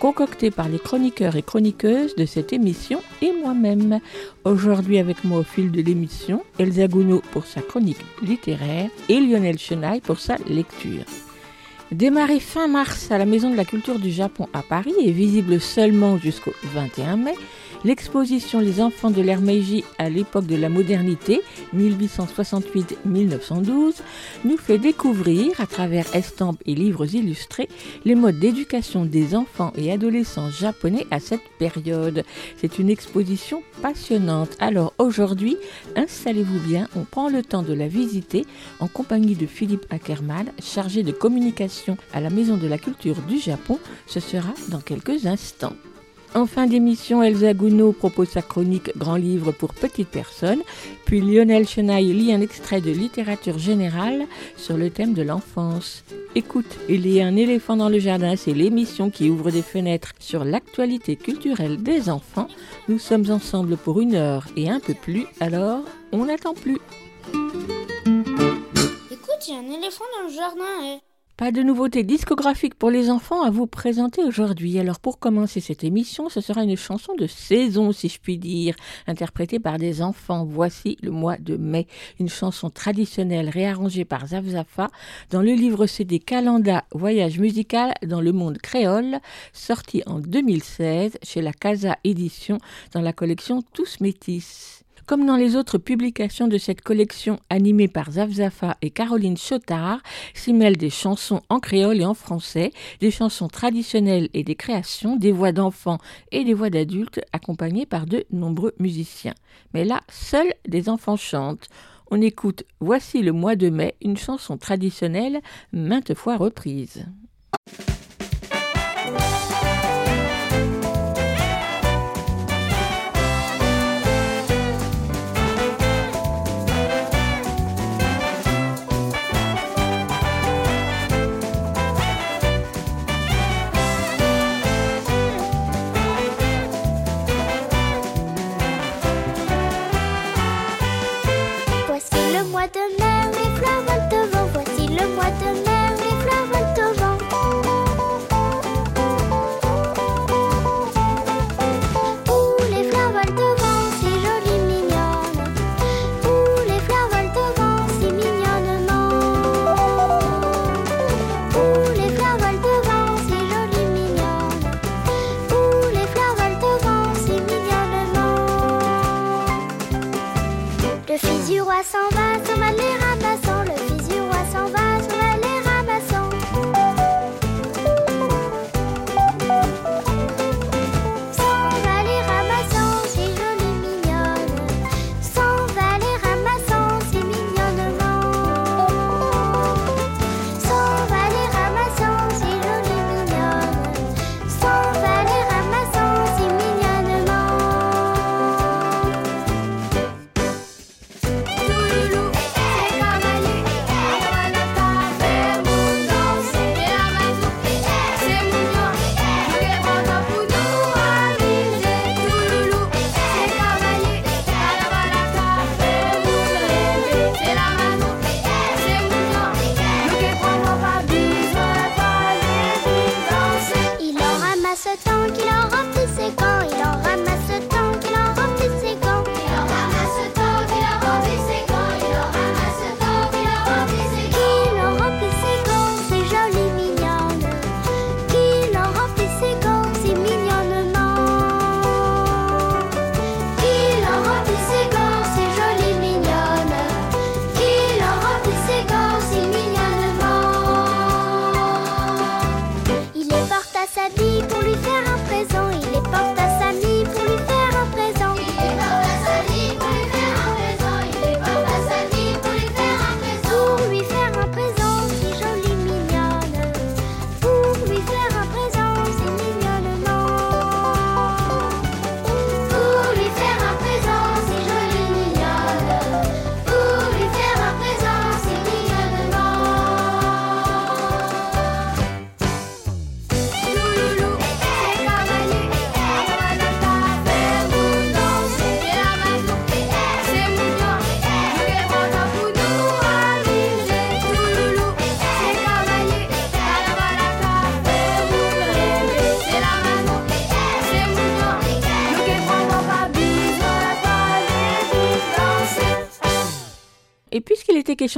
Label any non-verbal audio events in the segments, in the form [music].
concoctées par les chroniqueurs et chroniqueuses de cette émission et moi-même. Aujourd'hui avec moi au fil de l'émission, Elsa Gounod pour sa chronique littéraire et Lionel Chenaille pour sa lecture. Démarré fin mars à la Maison de la Culture du Japon à Paris et visible seulement jusqu'au 21 mai, l'exposition Les enfants de l'ère à l'époque de la modernité, 1868-1912, nous fait découvrir, à travers estampes et livres illustrés, les modes d'éducation des enfants et adolescents japonais à cette période. C'est une exposition passionnante. Alors aujourd'hui, installez-vous bien, on prend le temps de la visiter en compagnie de Philippe Ackermann, chargé de communication à la Maison de la Culture du Japon. Ce sera dans quelques instants. En fin d'émission, Elsa Gounod propose sa chronique Grand livre pour petites personnes, puis Lionel Chenaille lit un extrait de littérature générale sur le thème de l'enfance. Écoute, il y a un éléphant dans le jardin, c'est l'émission qui ouvre des fenêtres sur l'actualité culturelle des enfants. Nous sommes ensemble pour une heure et un peu plus, alors on n'attend plus. Écoute, il y a un éléphant dans le jardin. eh. Pas de nouveautés discographiques pour les enfants à vous présenter aujourd'hui. Alors pour commencer cette émission, ce sera une chanson de saison, si je puis dire, interprétée par des enfants. Voici le mois de mai, une chanson traditionnelle réarrangée par Zafzafa dans le livre CD Calenda Voyage musical dans le monde créole, sorti en 2016 chez la Casa Édition dans la collection Tous Métis. Comme dans les autres publications de cette collection animée par Zafzafa et Caroline Chotard, s'y mêlent des chansons en créole et en français, des chansons traditionnelles et des créations, des voix d'enfants et des voix d'adultes accompagnées par de nombreux musiciens. Mais là, seuls des enfants chantent. On écoute Voici le mois de mai, une chanson traditionnelle maintes fois reprise.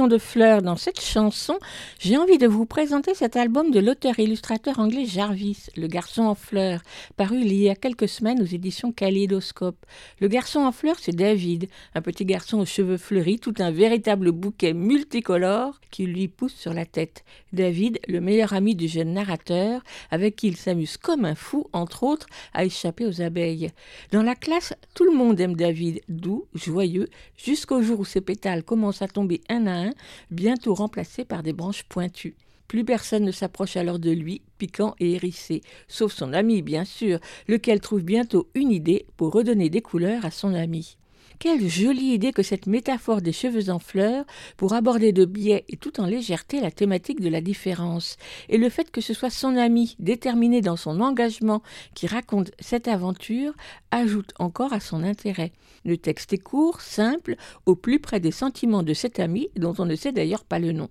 De fleurs dans cette chanson, j'ai envie de vous présenter cet album de l'auteur et illustrateur anglais Jarvis, Le garçon en fleurs, paru il y a quelques semaines aux éditions Kaléidoscope. Le garçon en fleurs, c'est David, un petit garçon aux cheveux fleuris, tout un véritable bouquet multicolore qui lui pousse sur la tête. David, le meilleur ami du jeune narrateur, avec qui il s'amuse comme un fou, entre autres, à échapper aux abeilles. Dans la classe, tout le monde aime David, doux, joyeux, jusqu'au jour où ses pétales commencent à tomber un à un, bientôt remplacés par des branches pointues. Plus personne ne s'approche alors de lui, piquant et hérissé, sauf son ami, bien sûr, lequel trouve bientôt une idée pour redonner des couleurs à son ami. Quelle jolie idée que cette métaphore des cheveux en fleurs pour aborder de biais et tout en légèreté la thématique de la différence. Et le fait que ce soit son ami, déterminé dans son engagement, qui raconte cette aventure, ajoute encore à son intérêt. Le texte est court, simple, au plus près des sentiments de cet ami, dont on ne sait d'ailleurs pas le nom.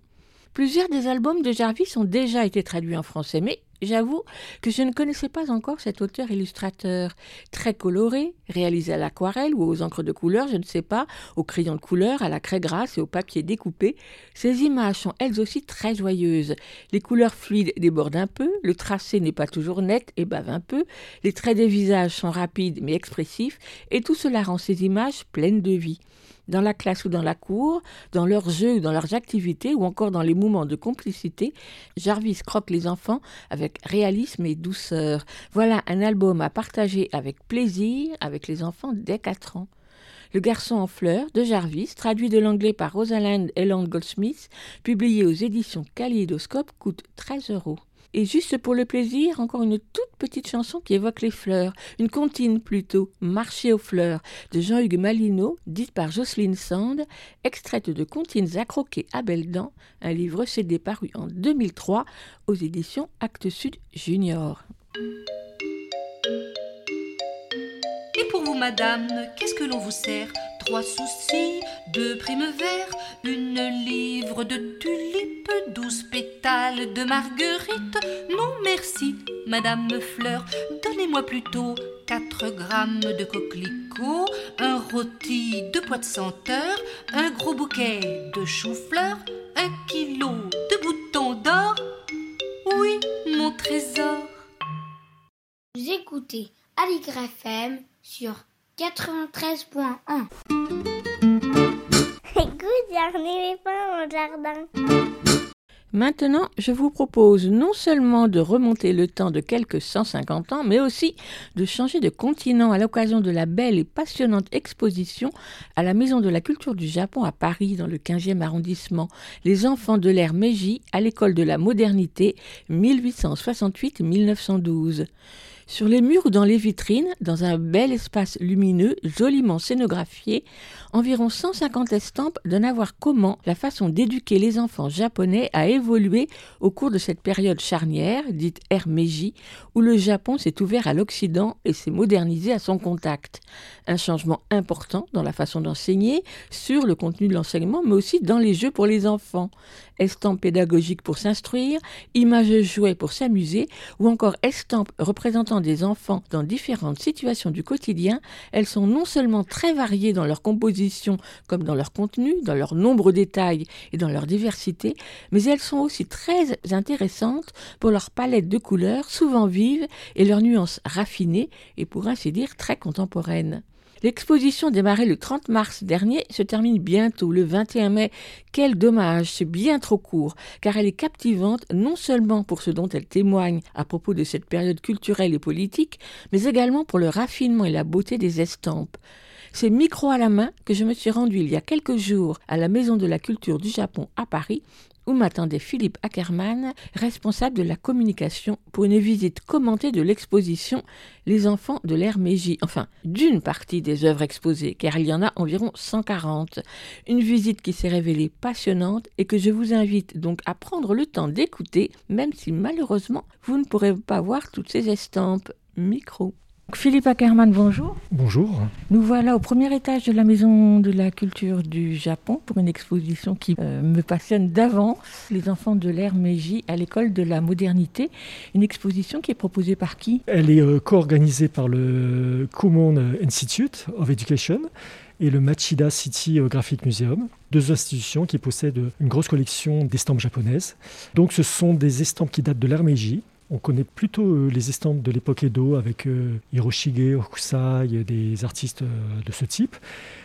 Plusieurs des albums de Jarvis ont déjà été traduits en français, mais J'avoue que je ne connaissais pas encore cet auteur-illustrateur. Très coloré, réalisé à l'aquarelle ou aux encres de couleur, je ne sais pas, au crayon de couleur, à la craie grasse et au papier découpé, ces images sont elles aussi très joyeuses. Les couleurs fluides débordent un peu, le tracé n'est pas toujours net et bave un peu, les traits des visages sont rapides mais expressifs, et tout cela rend ces images pleines de vie dans la classe ou dans la cour, dans leurs jeux ou dans leurs activités, ou encore dans les moments de complicité, Jarvis croque les enfants avec réalisme et douceur. Voilà un album à partager avec plaisir avec les enfants dès 4 ans. Le garçon en fleurs de Jarvis, traduit de l'anglais par Rosalind Elland Goldsmith, publié aux éditions Kaléidoscope, coûte 13 euros. Et juste pour le plaisir, encore une toute petite chanson qui évoque les fleurs, une comptine plutôt, Marcher aux fleurs, de Jean-Hugues Malino, dite par Jocelyne Sand, extraite de Comptines à croquer à belles dents, un livre CD paru en 2003 aux éditions Actes Sud Junior. Et pour vous, madame, qu'est-ce que l'on vous sert? Trois soucis, deux primes verts, une livre de tulipes, douze pétales de marguerite. Non, merci, madame Fleur, donnez-moi plutôt quatre grammes de coquelicots, un rôti de pois de senteur, un gros bouquet de choux-fleurs, un kilo de boutons d'or. Oui, mon trésor. Vous écoutez Aligre FM sur 93.1. Maintenant, je vous propose non seulement de remonter le temps de quelques 150 ans, mais aussi de changer de continent à l'occasion de la belle et passionnante exposition à la Maison de la Culture du Japon à Paris, dans le 15e arrondissement, Les enfants de l'ère Meiji à l'école de la modernité 1868-1912. Sur les murs ou dans les vitrines, dans un bel espace lumineux, joliment scénographié, environ 150 estampes donnent à voir comment la façon d'éduquer les enfants japonais a évolué au cours de cette période charnière, dite ère Meiji, où le Japon s'est ouvert à l'Occident et s'est modernisé à son contact. Un changement important dans la façon d'enseigner, sur le contenu de l'enseignement, mais aussi dans les jeux pour les enfants. Estampes pédagogiques pour s'instruire, images jouets pour s'amuser, ou encore estampes représentant des enfants dans différentes situations du quotidien, elles sont non seulement très variées dans leur composition comme dans leur contenu, dans leur nombre détails et dans leur diversité, mais elles sont aussi très intéressantes pour leur palette de couleurs souvent vives et leurs nuances raffinées et pour ainsi dire très contemporaines. L'exposition démarrée le 30 mars dernier se termine bientôt le 21 mai. Quel dommage, c'est bien trop court, car elle est captivante non seulement pour ce dont elle témoigne à propos de cette période culturelle et politique, mais également pour le raffinement et la beauté des estampes. C'est micro à la main que je me suis rendu il y a quelques jours à la Maison de la Culture du Japon à Paris où m'attendait Philippe Ackermann, responsable de la communication, pour une visite commentée de l'exposition Les enfants de l'ère enfin d'une partie des œuvres exposées, car il y en a environ 140. Une visite qui s'est révélée passionnante et que je vous invite donc à prendre le temps d'écouter, même si malheureusement vous ne pourrez pas voir toutes ces estampes. Micro. Philippe Ackermann, bonjour. Bonjour. Nous voilà au premier étage de la Maison de la Culture du Japon pour une exposition qui euh, me passionne d'avance, les enfants de l'ère Meiji à l'école de la modernité. Une exposition qui est proposée par qui? Elle est euh, co-organisée par le Kumon Institute of Education et le Machida City Graphic Museum, deux institutions qui possèdent une grosse collection d'estampes japonaises. Donc ce sont des estampes qui datent de l'ère Meiji, on connaît plutôt euh, les estampes de l'époque Edo avec euh, Hiroshige, Hokusai, des artistes euh, de ce type.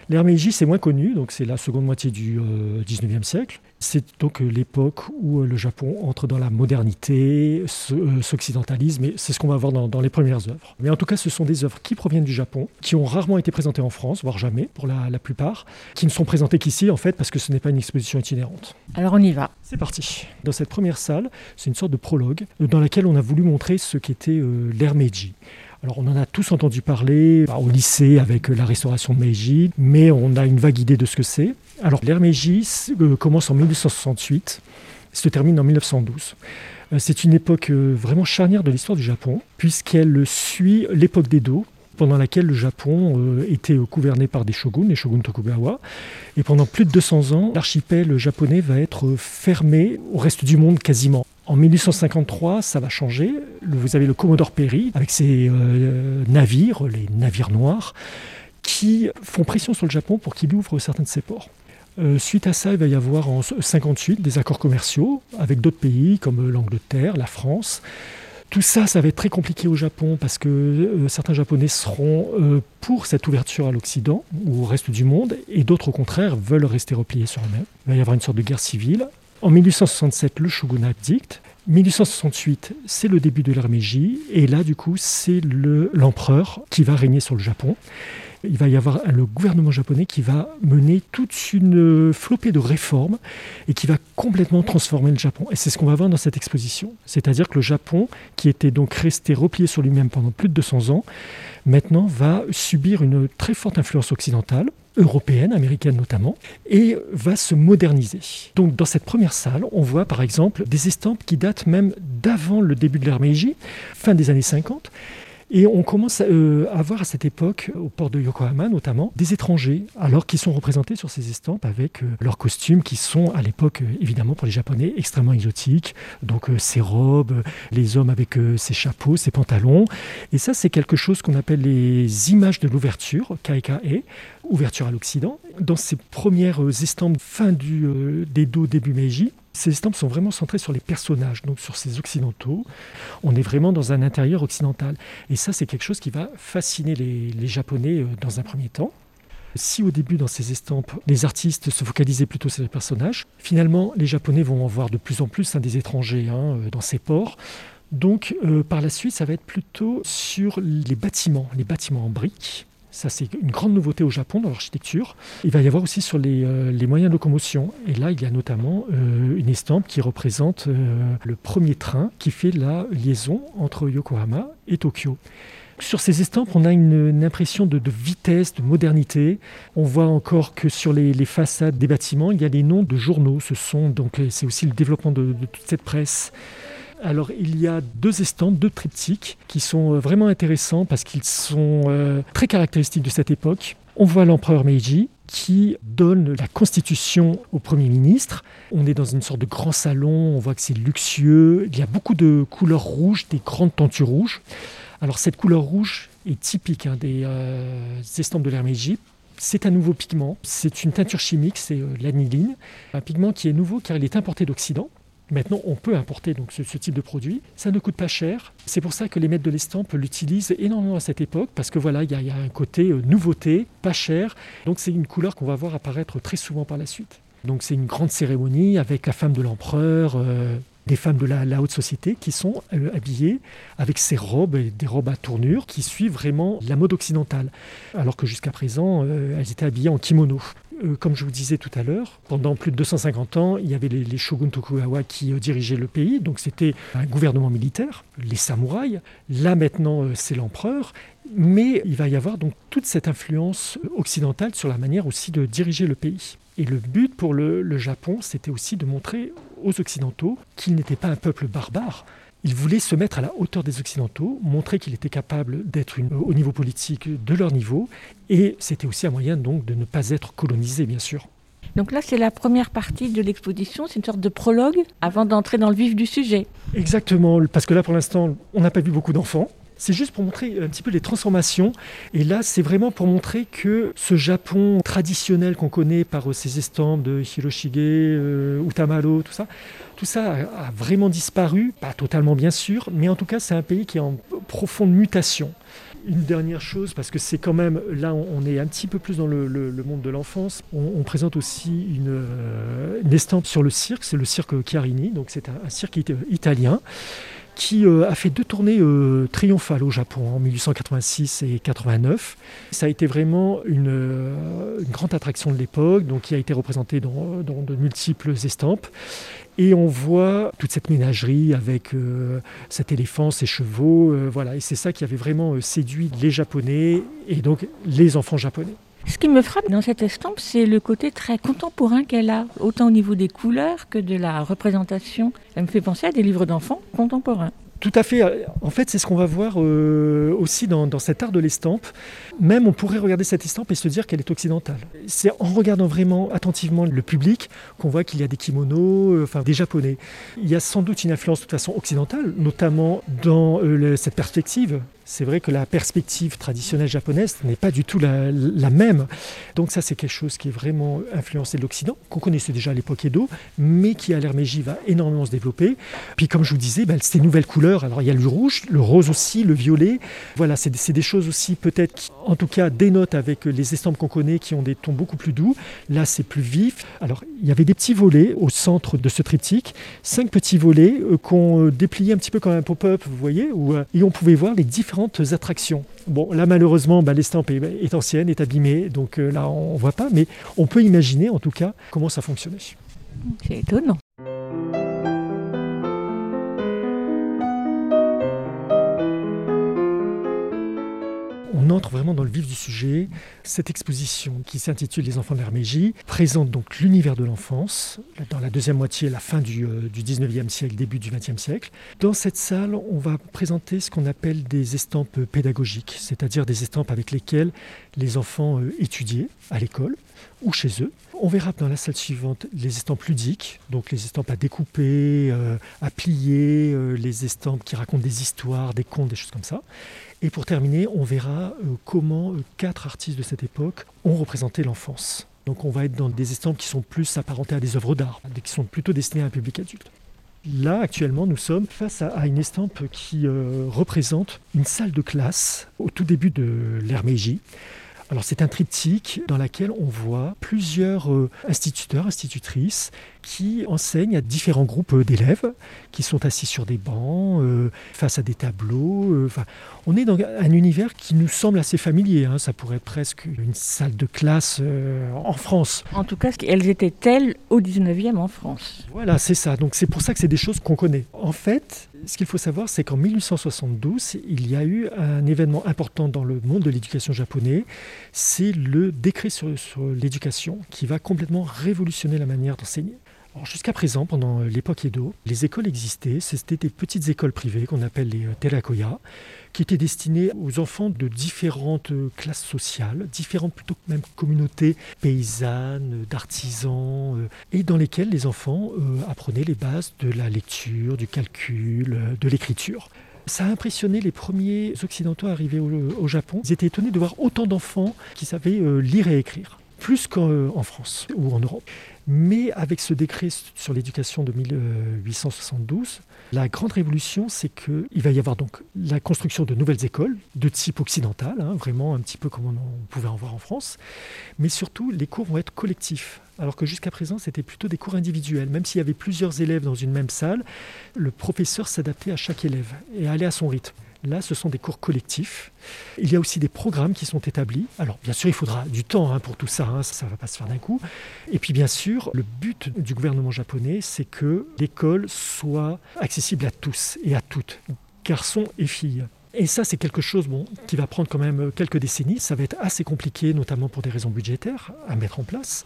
Meiji, c'est moins connu, donc c'est la seconde moitié du 19e siècle. C'est donc l'époque où le Japon entre dans la modernité, s'occidentalise, mais c'est ce qu'on va voir dans, les premières œuvres. Mais en tout cas, ce sont des œuvres qui proviennent du Japon, qui ont rarement été présentées en France, voire jamais pour la, la plupart, qui ne sont présentées qu'ici en fait parce que ce n'est pas une exposition itinérante. Alors on y va. C'est parti. Dans cette première salle, c'est une sorte de prologue dans laquelle on a voulu montrer ce qu'était euh. Alors on en a tous entendu parler bah, au lycée avec euh, la restauration de Meiji, mais on a une vague idée de ce que c'est. Alors l'ère Meiji euh, commence en 1868, se termine en 1912. C'est une époque vraiment charnière de l'histoire du Japon, puisqu'elle suit l'époque d'Edo, pendant laquelle le Japon euh, était gouverné par des shoguns, les shoguns Tokugawa. Et pendant plus de 200 ans, l'archipel japonais va être fermé au reste du monde quasiment. En 1853, ça va changer. Vous avez le Commodore Perry avec ses euh, navires, les navires noirs, qui font pression sur le Japon pour qu'il ouvre certains de ses ports. Euh, suite à ça, il va y avoir en 1958 des accords commerciaux avec d'autres pays comme l'Angleterre, la France. Tout ça, ça va être très compliqué au Japon parce que euh, certains Japonais seront euh, pour cette ouverture à l'Occident ou au reste du monde et d'autres au contraire veulent rester repliés sur eux-mêmes. Il va y avoir une sorte de guerre civile. En 1867, le shogunat dicte. 1868, c'est le début de Meiji et là, du coup, c'est l'empereur qui va régner sur le Japon il va y avoir le gouvernement japonais qui va mener toute une flopée de réformes et qui va complètement transformer le Japon. Et c'est ce qu'on va voir dans cette exposition. C'est-à-dire que le Japon, qui était donc resté replié sur lui-même pendant plus de 200 ans, maintenant va subir une très forte influence occidentale européenne, américaine notamment, et va se moderniser. Donc dans cette première salle, on voit par exemple des estampes qui datent même d'avant le début de l'ère Meiji, fin des années 50, et on commence euh, à, voir à cette époque, au port de Yokohama notamment, des étrangers, alors qu'ils sont représentés sur ces estampes avec euh, leurs costumes qui sont à l'époque, euh, évidemment pour les Japonais, extrêmement exotiques. Donc ces robes, les hommes avec ces chapeaux, ces pantalons. Et ça, c'est quelque chose qu'on appelle les images de l'ouverture, KKE, ouverture à l'Occident. Dans ces premières estampes fin du, des dos début Meiji, ces estampes sont vraiment centrées sur les personnages, donc sur ces occidentaux. On est vraiment dans un intérieur occidental. Et ça, c'est quelque chose qui va fasciner les, Japonais euh, dans un premier temps. Si au début, dans ces estampes, les artistes se focalisaient plutôt sur les personnages, finalement, les Japonais vont en voir de plus en plus hein, des étrangers hein, euh, dans ces ports. Donc, euh, par la suite, ça va être plutôt sur les bâtiments, les bâtiments en briques, ça, c'est une grande nouveauté au Japon dans l'architecture. Il va y avoir aussi sur les, euh, moyens de locomotion. Et là, il y a notamment euh, une estampe qui représente euh, le premier train qui fait la liaison entre Yokohama et Tokyo. Sur ces estampes, on a une, impression de, vitesse, de modernité. On voit encore que sur les, façades des bâtiments, il y a les noms de journaux. Ce sont donc c'est aussi le développement de toute cette presse. Alors il y a deux estampes, deux triptyques qui sont euh, vraiment intéressants parce qu'ils sont euh, très caractéristiques de cette époque. On voit l'empereur Meiji qui donne la constitution au Premier ministre. On est dans une sorte de grand salon, on voit que c'est luxueux, il y a beaucoup de couleurs rouges, des grandes tentures rouges. Alors cette couleur rouge est typique hein, des euh, estampes de l'ère Meiji. C'est un nouveau pigment, c'est une teinture chimique, c'est l'aniline, un pigment qui est nouveau car il est importé d'Occident. Maintenant, on peut importer donc ce, type de produit. Ça ne coûte pas cher. C'est pour ça que les maîtres de l'estampe l'utilisent énormément à cette époque, parce que voilà, il y, a un côté euh, nouveauté, pas cher. Donc c'est une couleur qu'on va voir apparaître très souvent par la suite. Donc c'est une grande cérémonie avec la femme de l'empereur, euh, des femmes de la, haute société qui sont euh, habillées avec ces robes, des robes à tournure qui suivent vraiment la mode occidentale, alors que jusqu'à présent, elles étaient habillées en kimono. Euh, comme je vous disais tout à l'heure, pendant plus de 250 ans, il y avait les, shoguns Tokugawa qui euh, dirigeaient le pays, donc c'était un gouvernement militaire, les samouraïs. Là maintenant, euh, c'est l'empereur, mais il va y avoir donc toute cette influence occidentale sur la manière aussi de diriger le pays. Et le but pour le Japon, c'était aussi de montrer aux Occidentaux qu'ils n'étaient pas un peuple barbare, il voulait se mettre à la hauteur des Occidentaux, montrer qu'il était capable d'être au niveau politique de leur niveau, et c'était aussi un moyen donc de ne pas être colonisé, bien sûr. Donc là, c'est la première partie de l'exposition, c'est une sorte de prologue avant d'entrer dans le vif du sujet. Exactement, parce que là, pour l'instant, on n'a pas vu beaucoup d'enfants. C'est juste pour montrer un petit peu les transformations. Et là, c'est vraiment pour montrer que ce Japon traditionnel qu'on connaît par ces estampes de Hiroshige, euh, Utamaro, tout ça, tout ça a, vraiment disparu. Pas totalement, bien sûr, mais en tout cas, c'est un pays qui est en profonde mutation. Une dernière chose, parce que c'est quand même, là on est un petit peu plus dans le, monde de l'enfance, on, présente aussi une, euh, une estampe sur le cirque, c'est le cirque Chiarini, donc c'est un, cirque it- italien qui euh, a fait deux tournées euh, triomphales au Japon en 1886 et 89. Ça a été vraiment une, une grande attraction de l'époque, donc qui a été représentée dans, dans de multiples estampes. Et on voit toute cette ménagerie avec euh, cet éléphant, ses chevaux, euh, voilà. Et c'est ça qui avait vraiment euh, séduit les Japonais et donc les enfants japonais. Ce qui me frappe dans cette estampe, c'est le côté très contemporain qu'elle a, autant au niveau des couleurs que de la représentation. Elle me fait penser à des livres d'enfants contemporains. Tout à fait. En fait, c'est ce qu'on va voir euh, aussi dans, cet art de l'estampe. Même on pourrait regarder cette estampe et se dire qu'elle est occidentale. C'est en regardant vraiment attentivement le public qu'on voit qu'il y a des kimonos, euh, enfin des japonais. Il y a sans doute une influence de toute façon occidentale, notamment dans euh, cette perspective. C'est vrai que la perspective traditionnelle japonaise n'est pas du tout la, même. Donc ça, c'est quelque chose qui est vraiment influencé de l'Occident, qu'on connaissait déjà à l'époque Edo, mais qui à l'ère Meiji va énormément se développer. Puis comme je vous disais, ben, ces nouvelles couleurs, alors il y a le rouge, le rose aussi, le violet. Voilà, c'est des, choses aussi peut-être qui, en tout cas, dénotent avec les estampes qu'on connaît qui ont des tons beaucoup plus doux. Là, c'est plus vif. Alors, il y avait des petits volets au centre de ce triptyque, cinq petits volets euh, qu'on euh, dépliait un petit peu comme un pop-up, vous voyez, où, euh, et on pouvait voir les différentes attractions. Bon, là, malheureusement, ben, l'estampe est, est ancienne, est abîmée, donc euh, là, on ne voit pas, mais on peut imaginer, en tout cas, comment ça fonctionnait. C'est étonnant. On entre vraiment dans le vif du sujet. Cette exposition qui s'intitule Les enfants de présente donc l'univers de l'enfance dans la deuxième moitié, la fin du, euh, du 19e siècle, début du 20e siècle. Dans cette salle, on va présenter ce qu'on appelle des estampes pédagogiques, c'est-à-dire des estampes avec lesquelles les enfants euh, étudiaient à l'école ou chez eux. On verra dans la salle suivante les estampes ludiques, donc les estampes à découper, euh, à plier, euh, les estampes qui racontent des histoires, des contes, des choses comme ça. Et pour terminer, on verra euh, comment quatre artistes de cette époque ont représenté l'enfance. Donc on va être dans des estampes qui sont plus apparentées à des œuvres d'art, qui sont plutôt destinées à un public adulte. Là, actuellement, nous sommes face à, une estampe qui représente une salle de classe au tout début de l'ère Meiji. Alors c'est un triptyque dans lequel on voit plusieurs euh, instituteurs, institutrices qui enseignent à différents groupes euh, d'élèves qui sont assis sur des bancs, euh, face à des tableaux. euh, enfin, on est dans un univers qui nous semble assez familier. hein. Ça pourrait être presque une salle de classe euh, en France. En tout cas, elles étaient telles au 19e en France. Voilà, c'est ça. Donc c'est pour ça que c'est des choses qu'on connaît. En fait, ce qu'il faut savoir, c'est qu'en 1872, il y a eu un événement important dans le monde de l'éducation japonais. C'est le décret sur, sur l'éducation qui va complètement révolutionner la manière d'enseigner. Jusqu'à présent, pendant l'époque Edo, les écoles existaient. C'était des petites écoles privées qu'on appelle les euh, terakoya, qui étaient destinées aux enfants de différentes euh, classes sociales, différentes plutôt même communautés paysannes, d'artisans, euh, et dans lesquelles les enfants euh, apprenaient les bases de la lecture, du calcul, euh, de l'écriture. Ça a impressionné les premiers occidentaux arrivés au, Japon. Ils étaient étonnés de voir autant d'enfants qui savaient euh, lire et écrire, plus qu'en euh, en France ou en Europe. Mais avec ce décret sur l'éducation de 1872, la grande révolution, c'est qu'il va y avoir donc la construction de nouvelles écoles de type occidental, hein, vraiment un petit peu comme on pouvait en voir en France, mais surtout les cours vont être collectifs. Alors que jusqu'à présent, c'était plutôt des cours individuels. Même s'il y avait plusieurs élèves dans une même salle, le professeur s'adaptait à chaque élève et allait à son rythme. Là, ce sont des cours collectifs. Il y a aussi des programmes qui sont établis. Alors, bien sûr, il faudra du temps hein, pour tout ça, hein, ça ne va pas se faire d'un coup. Et puis, bien sûr, le but du gouvernement japonais, c'est que l'école soit accessible à tous et à toutes, garçons et filles. Et ça, c'est quelque chose qui va prendre quand même quelques décennies. Ça va être assez compliqué, notamment pour des raisons budgétaires, à mettre en place.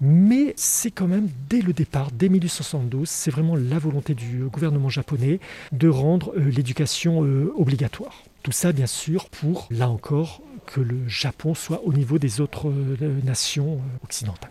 Mais c'est quand même dès le départ, dès 1872, c'est vraiment la volonté du gouvernement japonais de rendre euh, l'éducation euh, obligatoire. Tout ça, bien sûr, pour, là encore, que le Japon soit au niveau des autres euh, nations euh, occidentales.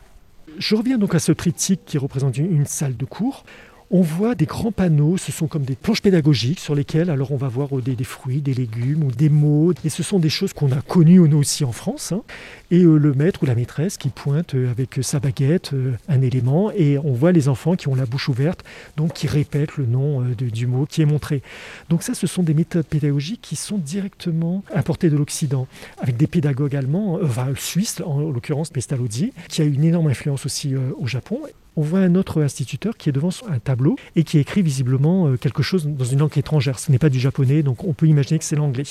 Je reviens donc à ce triptyque qui représente une salle de cours. On voit des grands panneaux, ce sont comme des planches pédagogiques sur lesquelles alors on va voir des, des fruits, des légumes ou des mots. Et ce sont des choses qu'on a connues nous aussi en France. hein. Et euh, le maître ou la maîtresse qui pointe euh, avec sa baguette euh, un élément et on voit les enfants qui ont la bouche ouverte, donc qui répètent le nom euh, de- du mot qui est montré. Donc ça, ce sont des méthodes pédagogiques qui sont directement importées de l'Occident, avec des pédagogues allemands, euh, enfin suisses en l'occurrence Pestalozzi, qui a une énorme influence aussi euh, au Japon. On voit un autre instituteur qui est devant un tableau et qui écrit visiblement euh, quelque chose dans une langue étrangère. Ce n'est pas du japonais, donc on peut imaginer que c'est l'anglais.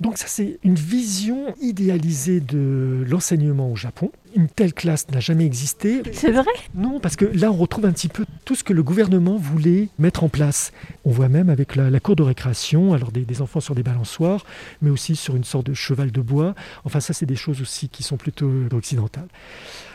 Donc ça, c'est une vision idéalisée de l'enseignement au Japon. Une telle classe n'a jamais existé. C'est vrai? Non, parce que là, on retrouve un petit peu tout ce que le gouvernement voulait mettre en place. On voit même avec la, la cour de récréation, alors des, des enfants sur des balançoires, mais aussi sur une sorte de cheval de bois. Enfin, ça, c'est des choses aussi qui sont plutôt occidentales.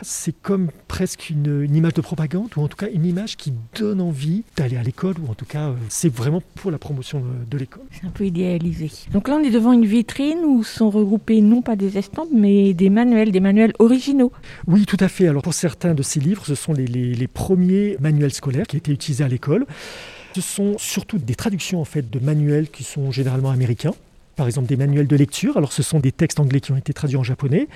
C'est comme presque une, une image de propagande, ou en tout cas une image qui donne envie d'aller à l'école, ou en tout cas, euh, c'est vraiment pour la promotion de, l'école. C'est un peu idéalisé. Donc là, on est devant une vitrine où sont regroupés non pas des estampes, mais des manuels, des manuels originaux. Oui, tout à fait. Alors pour certains de ces livres, ce sont les, les- les premiers manuels scolaires qui étaient utilisés à l'école. Ce sont surtout des traductions en fait de manuels qui sont généralement américains. Par exemple, des manuels de lecture. Alors, ce sont des textes anglais qui ont été traduits en japonais,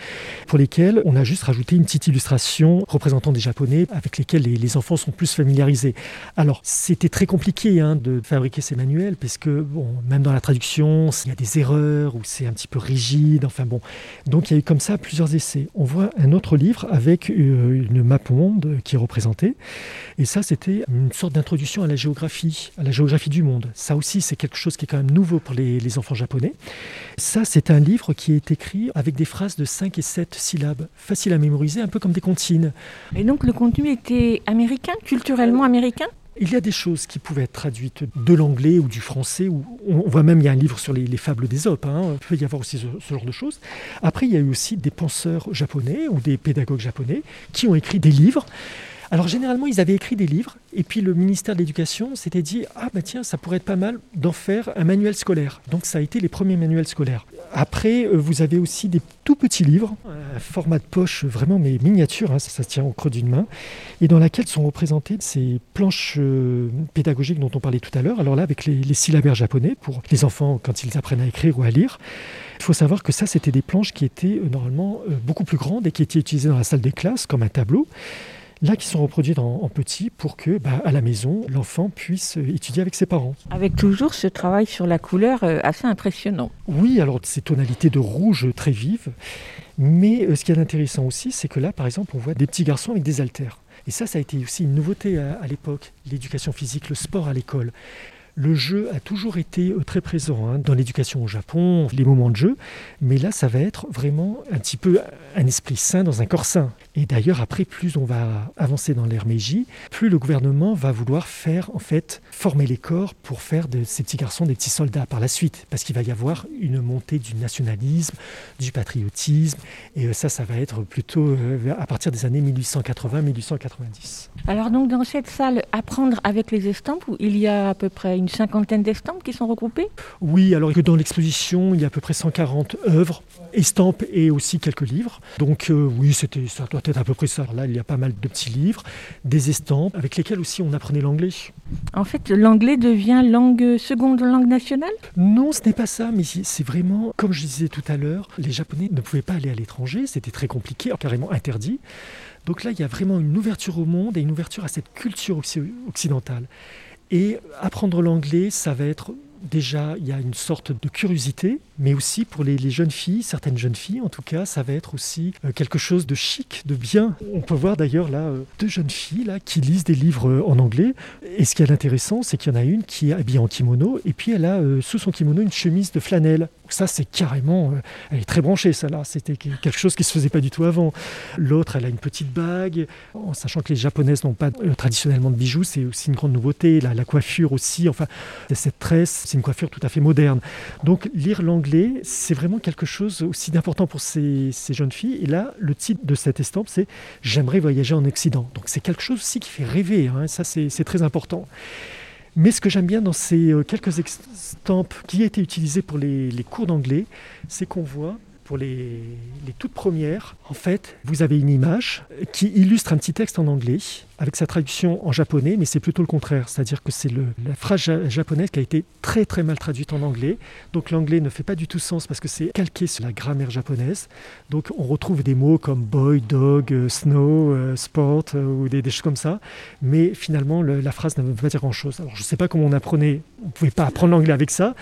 pour lesquels on a juste rajouté une petite illustration représentant des japonais avec lesquels les, enfants sont plus familiarisés. Alors, c'était très compliqué hein, de fabriquer ces manuels, parce que, bon, même dans la traduction, il y a des erreurs ou c'est un petit peu rigide. Enfin bon, donc il y a eu comme ça plusieurs essais. On voit un autre livre avec euh, une map monde qui est représentée. Et ça, c'était une sorte d'introduction à la géographie, à la géographie du monde. Ça aussi, c'est quelque chose qui est quand même nouveau pour les enfants japonais. Ça, c'est un livre qui est écrit avec des phrases de 5 et 7 syllabes, facile à mémoriser, un peu comme des comptines. Et donc le contenu était américain, culturellement américain? Il y a des choses qui pouvaient être traduites de l'anglais ou du français. Ou on voit même, il y a un livre sur les, les fables d'Ésope. Hein. Il peut y avoir aussi ce, ce genre de choses. Après, il y a eu aussi des penseurs japonais ou des pédagogues japonais qui ont écrit des livres. Alors généralement, ils avaient écrit des livres, et puis le ministère de l'Éducation s'était dit ah bah tiens, ça pourrait être pas mal d'en faire un manuel scolaire. Donc ça a été les premiers manuels scolaires. Après, euh, vous avez aussi des tout petits livres, un format de poche vraiment mais miniature, hein, ça, ça tient au creux d'une main, et dans laquelle sont représentées ces planches euh, pédagogiques dont on parlait tout à l'heure. Alors là, avec les, syllabaires japonais pour les enfants quand ils apprennent à écrire ou à lire. Il faut savoir que ça, c'était des planches qui étaient euh, normalement beaucoup plus grandes et qui étaient utilisées dans la salle des classes comme un tableau là qui sont reproduites en, en petit pour que bah, à la maison l'enfant puisse euh, étudier avec ses parents. Avec toujours ce travail sur la couleur euh, assez impressionnant. Oui, alors ces tonalités de rouge très vives, mais euh, ce qui est intéressant aussi, c'est que là par exemple on voit des petits garçons avec des haltères. Et ça, ça a été aussi une nouveauté à, à l'époque, l'éducation physique, le sport à l'école. Le jeu a toujours été euh, très présent hein, dans l'éducation au Japon, les moments de jeu, mais là, ça va être vraiment un petit peu un esprit sain dans un corps sain. Et d'ailleurs, après, plus on va avancer dans l'ère plus le gouvernement va vouloir faire, en fait, former les corps pour faire de ces petits garçons des petits soldats par la suite, parce qu'il va y avoir une montée du nationalisme, du patriotisme, et euh, ça, ça va être plutôt euh, à partir des années 1880-1890. Alors donc dans cette salle, apprendre avec les estampes, où il y a à peu près une cinquantaine d'estampes qui sont regroupées Oui, alors que dans l'exposition, il y a à peu près 140 œuvres, estampes et aussi quelques livres. Donc euh, oui, c'était, ça doit être à peu près ça. Alors là, il y a pas mal de petits livres, des estampes, avec lesquels aussi on apprenait l'anglais. En fait, l'anglais devient langue seconde langue nationale? Non, ce n'est pas ça, mais c'est vraiment, comme je disais tout à l'heure, les Japonais ne pouvaient pas aller à l'étranger, c'était très compliqué, carrément interdit. Donc là, il y a vraiment une ouverture au monde et une ouverture à cette culture occi- occidentale. Et apprendre l'anglais, ça va être déjà, il y a une sorte de curiosité, mais aussi pour les, jeunes filles, certaines jeunes filles en tout cas, ça va être aussi euh, quelque chose de chic, de bien. On peut voir d'ailleurs là euh, deux jeunes filles là qui lisent des livres euh, en anglais. Et ce qui est intéressant, c'est qu'il y en a une qui est habillée en kimono et puis elle a sous son kimono une chemise de flanelle. Ça, c'est carrément, elle est très branchée, ça là. C'était que- quelque chose qui se faisait pas du tout avant. L'autre, elle a une petite bague, en sachant que les japonaises n'ont pas traditionnellement de bijoux, c'est aussi une grande nouveauté. La coiffure aussi, enfin, cette tresse, c'est une coiffure tout à fait moderne. Donc, lire l'anglais, c'est vraiment quelque chose aussi d'important pour ces, jeunes filles. Et là, le titre de cette estampe, c'est J'aimerais voyager en Occident. Donc, c'est quelque chose aussi qui fait rêver. hein. Ça, c'est très important. Mais ce que j'aime bien dans ces euh, quelques estampes qui ont été utilisées pour les, cours d'anglais, c'est qu'on voit pour les toutes premières, en fait, vous avez une image qui illustre un petit texte en anglais avec sa traduction en japonais, mais c'est plutôt le contraire. C'est-à-dire que c'est la phrase ja- japonaise qui a été très très mal traduite en anglais. Donc l'anglais ne fait pas du tout sens parce que c'est calqué sur la grammaire japonaise. Donc on retrouve des mots comme boy, dog, euh, snow, euh, sport euh, ou des, des choses comme ça. Mais finalement, le- la phrase ne veut pas dire grand-chose. Alors je ne sais pas comment on apprenait. On ne pouvait pas apprendre l'anglais avec ça.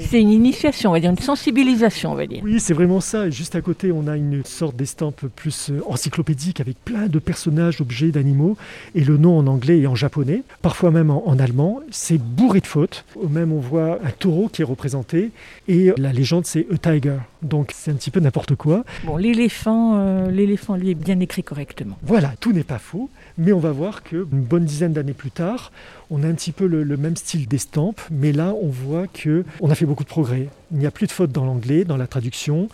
C'est une initiation, on va dire, une sensibilisation, on va dire. Oui, c'est vraiment ça. Juste à côté, on a une sorte d'estampe plus encyclopédique avec plein de personnages, objets, d'animaux, et le nom en anglais et en japonais, parfois même en, en allemand. C'est bourré de fautes. Même on voit un taureau qui est représenté, et la légende c'est a tiger. Donc c'est un petit peu n'importe quoi. Bon, l'éléphant, euh, l'éléphant, lui, est bien écrit correctement. Voilà, tout n'est pas faux, mais on va voir que une bonne dizaine d'années plus tard, on a un petit peu le, le même style d'estampe, mais là on voit que on a fait beaucoup de progrès. Il n'y a plus de fautes dans l'anglais, dans la traduction,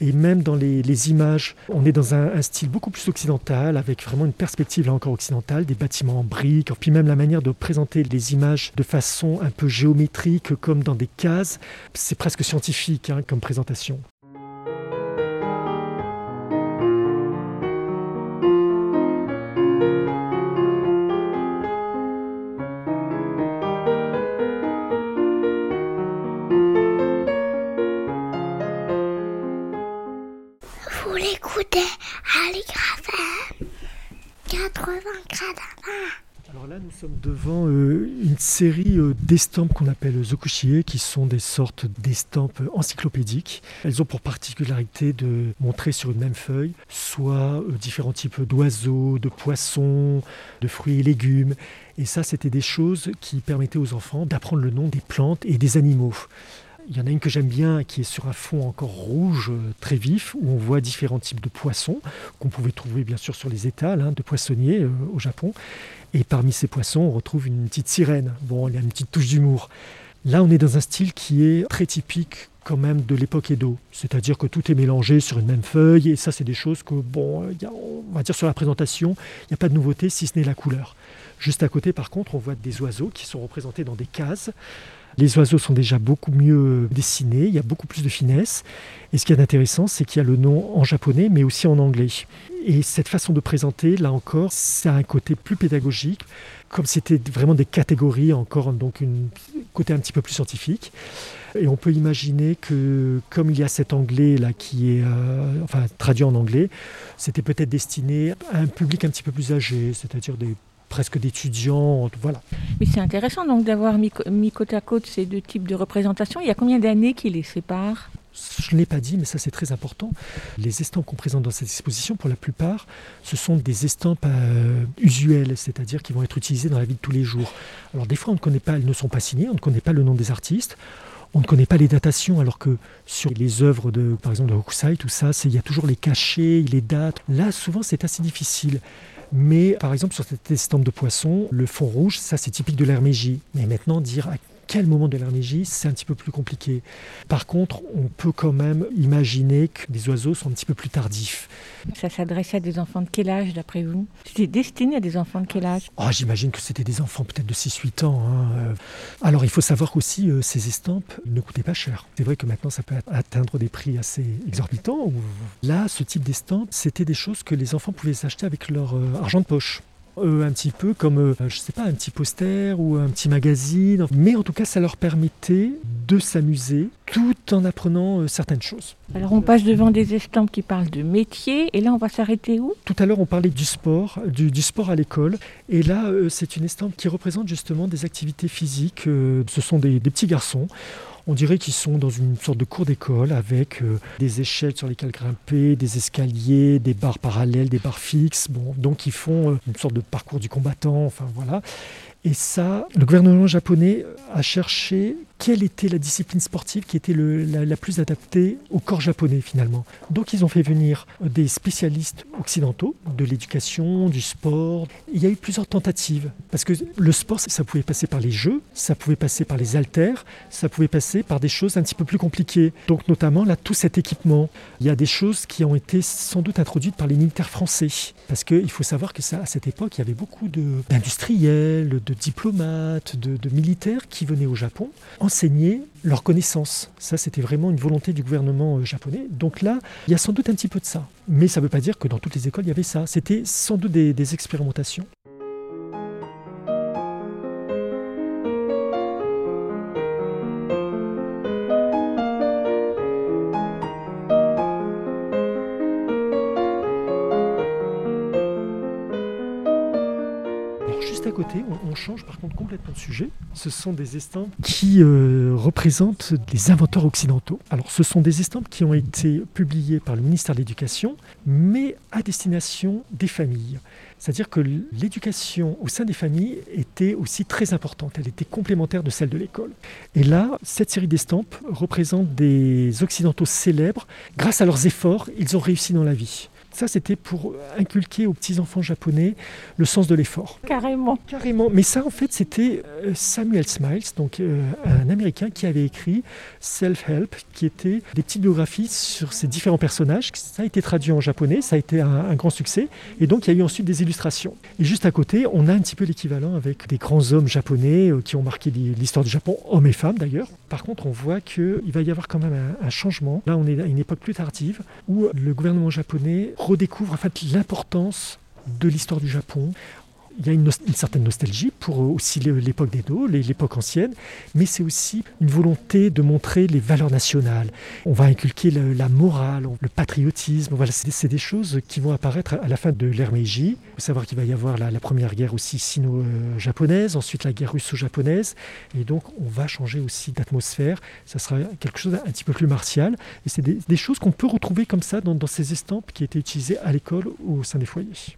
et même dans les, images, on est dans un, un style beaucoup plus occidental, avec vraiment une perspective là encore occidentale, des bâtiments en briques, puis même la manière de présenter les images de façon un peu géométrique, comme dans des cases, c'est presque scientifique hein, comme présentation. À l'IGRAFM 80 grades à 20. Alors là, nous sommes devant euh, une série euh, d'estampes qu'on appelle zokushie, qui sont des sortes d'estampes encyclopédiques. Elles ont pour particularité de montrer sur une même feuille soit euh, différents types d'oiseaux, de poissons, de fruits et légumes. Et ça, c'était des choses qui permettaient aux enfants d'apprendre le nom des plantes et des animaux. Il y en a une que j'aime bien qui est sur un fond encore rouge euh, très vif où on voit différents types de poissons qu'on pouvait trouver bien sûr sur les étals hein, de poissonniers euh, au Japon. Et parmi ces poissons, on retrouve une petite sirène. Bon, il y a une petite touche d'humour. Là, on est dans un style qui est très typique quand même de l'époque Edo. C'est-à-dire que tout est mélangé sur une même feuille. Et ça, c'est des choses que, bon, a- on va dire sur la présentation, il n'y a pas de nouveauté si ce n'est la couleur. Juste à côté, par contre, on voit des oiseaux qui sont représentés dans des cases. Les oiseaux sont déjà beaucoup mieux dessinés, il y a beaucoup plus de finesse. Et ce qui est intéressant, c'est qu'il y a le nom en japonais, mais aussi en anglais. Et cette façon de présenter, là encore, ça a un côté plus pédagogique, comme c'était vraiment des catégories, encore donc un côté un petit peu plus scientifique. Et on peut imaginer que, comme il y a cet anglais là qui est, euh, enfin traduit en anglais, c'était peut-être destiné à un public un petit peu plus âgé, c'est-à-dire des presque d'étudiants, voilà. Mais c'est intéressant donc d'avoir mis, côte à côte ces deux types de représentations. Il y a combien d'années qui les séparent? Je ne l'ai pas dit, mais ça c'est très important. Les estampes qu'on présente dans cette exposition, pour la plupart, ce sont des estampes euh, usuelles, c'est-à-dire qui vont être utilisées dans la vie de tous les jours. Alors des fois, on ne connaît pas, elles ne sont pas signées, on ne connaît pas le nom des artistes. On ne connaît pas les datations, alors que sur les œuvres de, par exemple, de Hokusai, tout ça, il y a toujours les cachets, les dates. Là, souvent, c'est assez difficile. Mais par exemple, sur cette estampe de poisson, le fond rouge, ça, c'est typique de Meiji. Mais maintenant, dire à quel moment de Meiji, c'est un petit peu plus compliqué. Par contre, on peut quand même imaginer que les oiseaux sont un petit peu plus tardifs. Ça s'adressait à des enfants de quel âge d'après vous? C'était destiné à des enfants de quel âge? Oh, J'imagine que c'était des enfants peut-être de 6-8 ans. hein, euh. Alors il faut savoir qu'aussi, euh, ces estampes ne coûtaient pas cher. C'est vrai que maintenant, ça peut atteindre des prix assez exorbitants. Là, ce type d'estampes, c'était des choses que les enfants pouvaient s'acheter avec leur euh, argent de poche. Euh, un petit peu comme, euh, je sais pas, un petit poster ou un petit magazine. Mais en tout cas, ça leur permettait de s'amuser tout en apprenant euh, certaines choses. Alors on passe devant des estampes qui parlent de métier et là on va s'arrêter où? Tout à l'heure, on parlait du sport, du, du sport à l'école. Et là, c'est une estampe qui représente justement des activités physiques. Ce sont des, des petits garçons. On dirait qu'ils sont dans une sorte de cours d'école avec euh, des échelles sur lesquelles grimper, des escaliers, des barres parallèles, des barres fixes. Bon, donc ils font euh, une sorte de parcours du combattant. Enfin voilà. Et ça, le gouvernement japonais a cherché quelle était la discipline sportive qui était la, plus adaptée au corps japonais finalement? Donc ils ont fait venir des spécialistes occidentaux de l'éducation, du sport. Il y a eu plusieurs tentatives parce que le sport, ça pouvait passer par les jeux, ça pouvait passer par les haltères, ça pouvait passer par des choses un petit peu plus compliquées. Donc notamment là, tout cet équipement. Il y a des choses qui ont été sans doute introduites par les militaires français parce qu'il faut savoir que ça, à cette époque, il y avait beaucoup d'industriels, de, diplomates, de militaires qui venaient au Japon enseigner leurs connaissances. Ça, c'était vraiment une volonté du gouvernement euh, japonais. Donc là, il y a sans doute un petit peu de ça. Mais ça ne veut pas dire que dans toutes les écoles, il y avait ça. C'était sans doute des, des expérimentations. On change par contre complètement de sujet. Ce sont des estampes qui euh, représentent des inventeurs occidentaux. Alors ce sont des estampes qui ont été publiées par le ministère de l'Éducation, mais à destination des familles. C'est-à-dire que l'éducation au sein des familles était aussi très importante, elle était complémentaire de celle de l'école. Et là, cette série d'estampes représente des Occidentaux célèbres. Grâce à leurs efforts, ils ont réussi dans la vie. Ça, c'était pour inculquer aux petits-enfants japonais le sens de l'effort. Carrément. Carrément. Mais ça, en fait, c'était euh, Samuel Smiles, donc euh, un Américain qui avait écrit Self-Help, qui était des petites biographies sur ces différents personnages. Ça a été traduit en japonais, ça a été un, un grand succès. Et donc, il y a eu ensuite des illustrations. Et juste à côté, on a un petit peu l'équivalent avec des grands hommes japonais euh, qui ont marqué l'hi- l'histoire du Japon, hommes et femmes d'ailleurs. Par contre, on voit qu'il va y avoir quand même un, changement. Là, on est à une époque plus tardive où le gouvernement japonais redécouvre en fait l'importance de l'histoire du Japon. Il y a une, certaine nostalgie pour euh, aussi l'époque d'Edo, l'époque ancienne, mais c'est aussi une volonté de montrer les valeurs nationales. On va inculquer la morale, le patriotisme. Voilà, c'est des- choses qui vont apparaître à la fin de l'ère Meiji. Il faut savoir qu'il va y avoir la, première guerre aussi sino-japonaise, ensuite la guerre russo-japonaise, et donc on va changer aussi d'atmosphère. Ça sera quelque chose d'un petit peu plus martial, et c'est des, choses qu'on peut retrouver comme ça dans, dans ces estampes qui étaient utilisées à l'école au sein des foyers.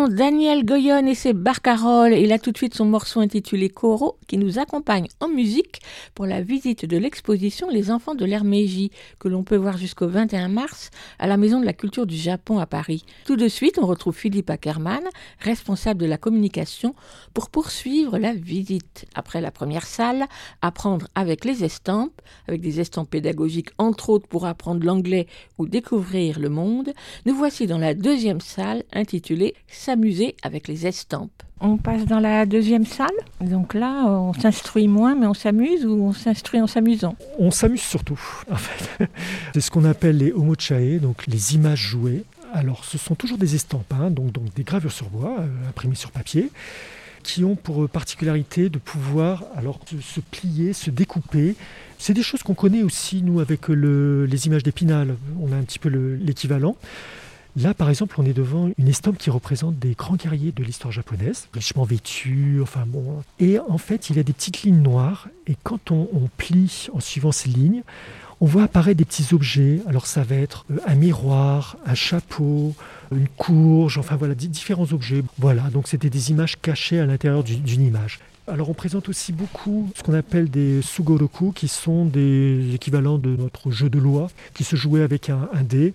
L'écoutez à l'Igrafem 80 gradins. Ce sont Daniel Goyon et ses barcaroles. Il a tout de suite son morceau intitulé Coro qui nous accompagne en musique pour la visite de l'exposition Les enfants de Meiji que l'on peut voir jusqu'au 21 mars à la Maison de la Culture du Japon à Paris. Tout de suite, on retrouve Philippe Ackermann, responsable de la communication, pour poursuivre la visite. Après la première salle, apprendre avec les estampes, avec des estampes pédagogiques entre autres pour apprendre l'anglais ou découvrir le monde, nous voici dans la deuxième salle intitulée s'amuser avec les estampes. On passe dans la deuxième salle. Donc là, on s'instruit moins, mais on s'amuse ou on s'instruit en s'amusant? On s'amuse surtout, [laughs] en fait. C'est ce qu'on appelle les homochae, donc les images jouées. Alors, ce sont toujours des estampes, hein, donc, donc, des gravures sur bois, euh, imprimées sur papier, qui ont pour particularité de pouvoir alors se, plier, se découper. C'est des choses qu'on connaît aussi, nous, avec le, les images d'épinal. On a un petit peu l'équivalent. Là, par exemple, on est devant une estampe qui représente des grands guerriers de l'histoire japonaise, richement vêtus, enfin bon. Et en fait, il y a des petites lignes noires, et quand on, plie en suivant ces lignes, on voit apparaître des petits objets. Alors ça va être euh, un miroir, un chapeau, une courge, enfin voilà, différents objets. Voilà, donc c'était des images cachées à l'intérieur d'une image. Alors on présente aussi beaucoup ce qu'on appelle des sugoroku, qui sont des équivalents de notre jeu de loi, qui se jouait avec un dé.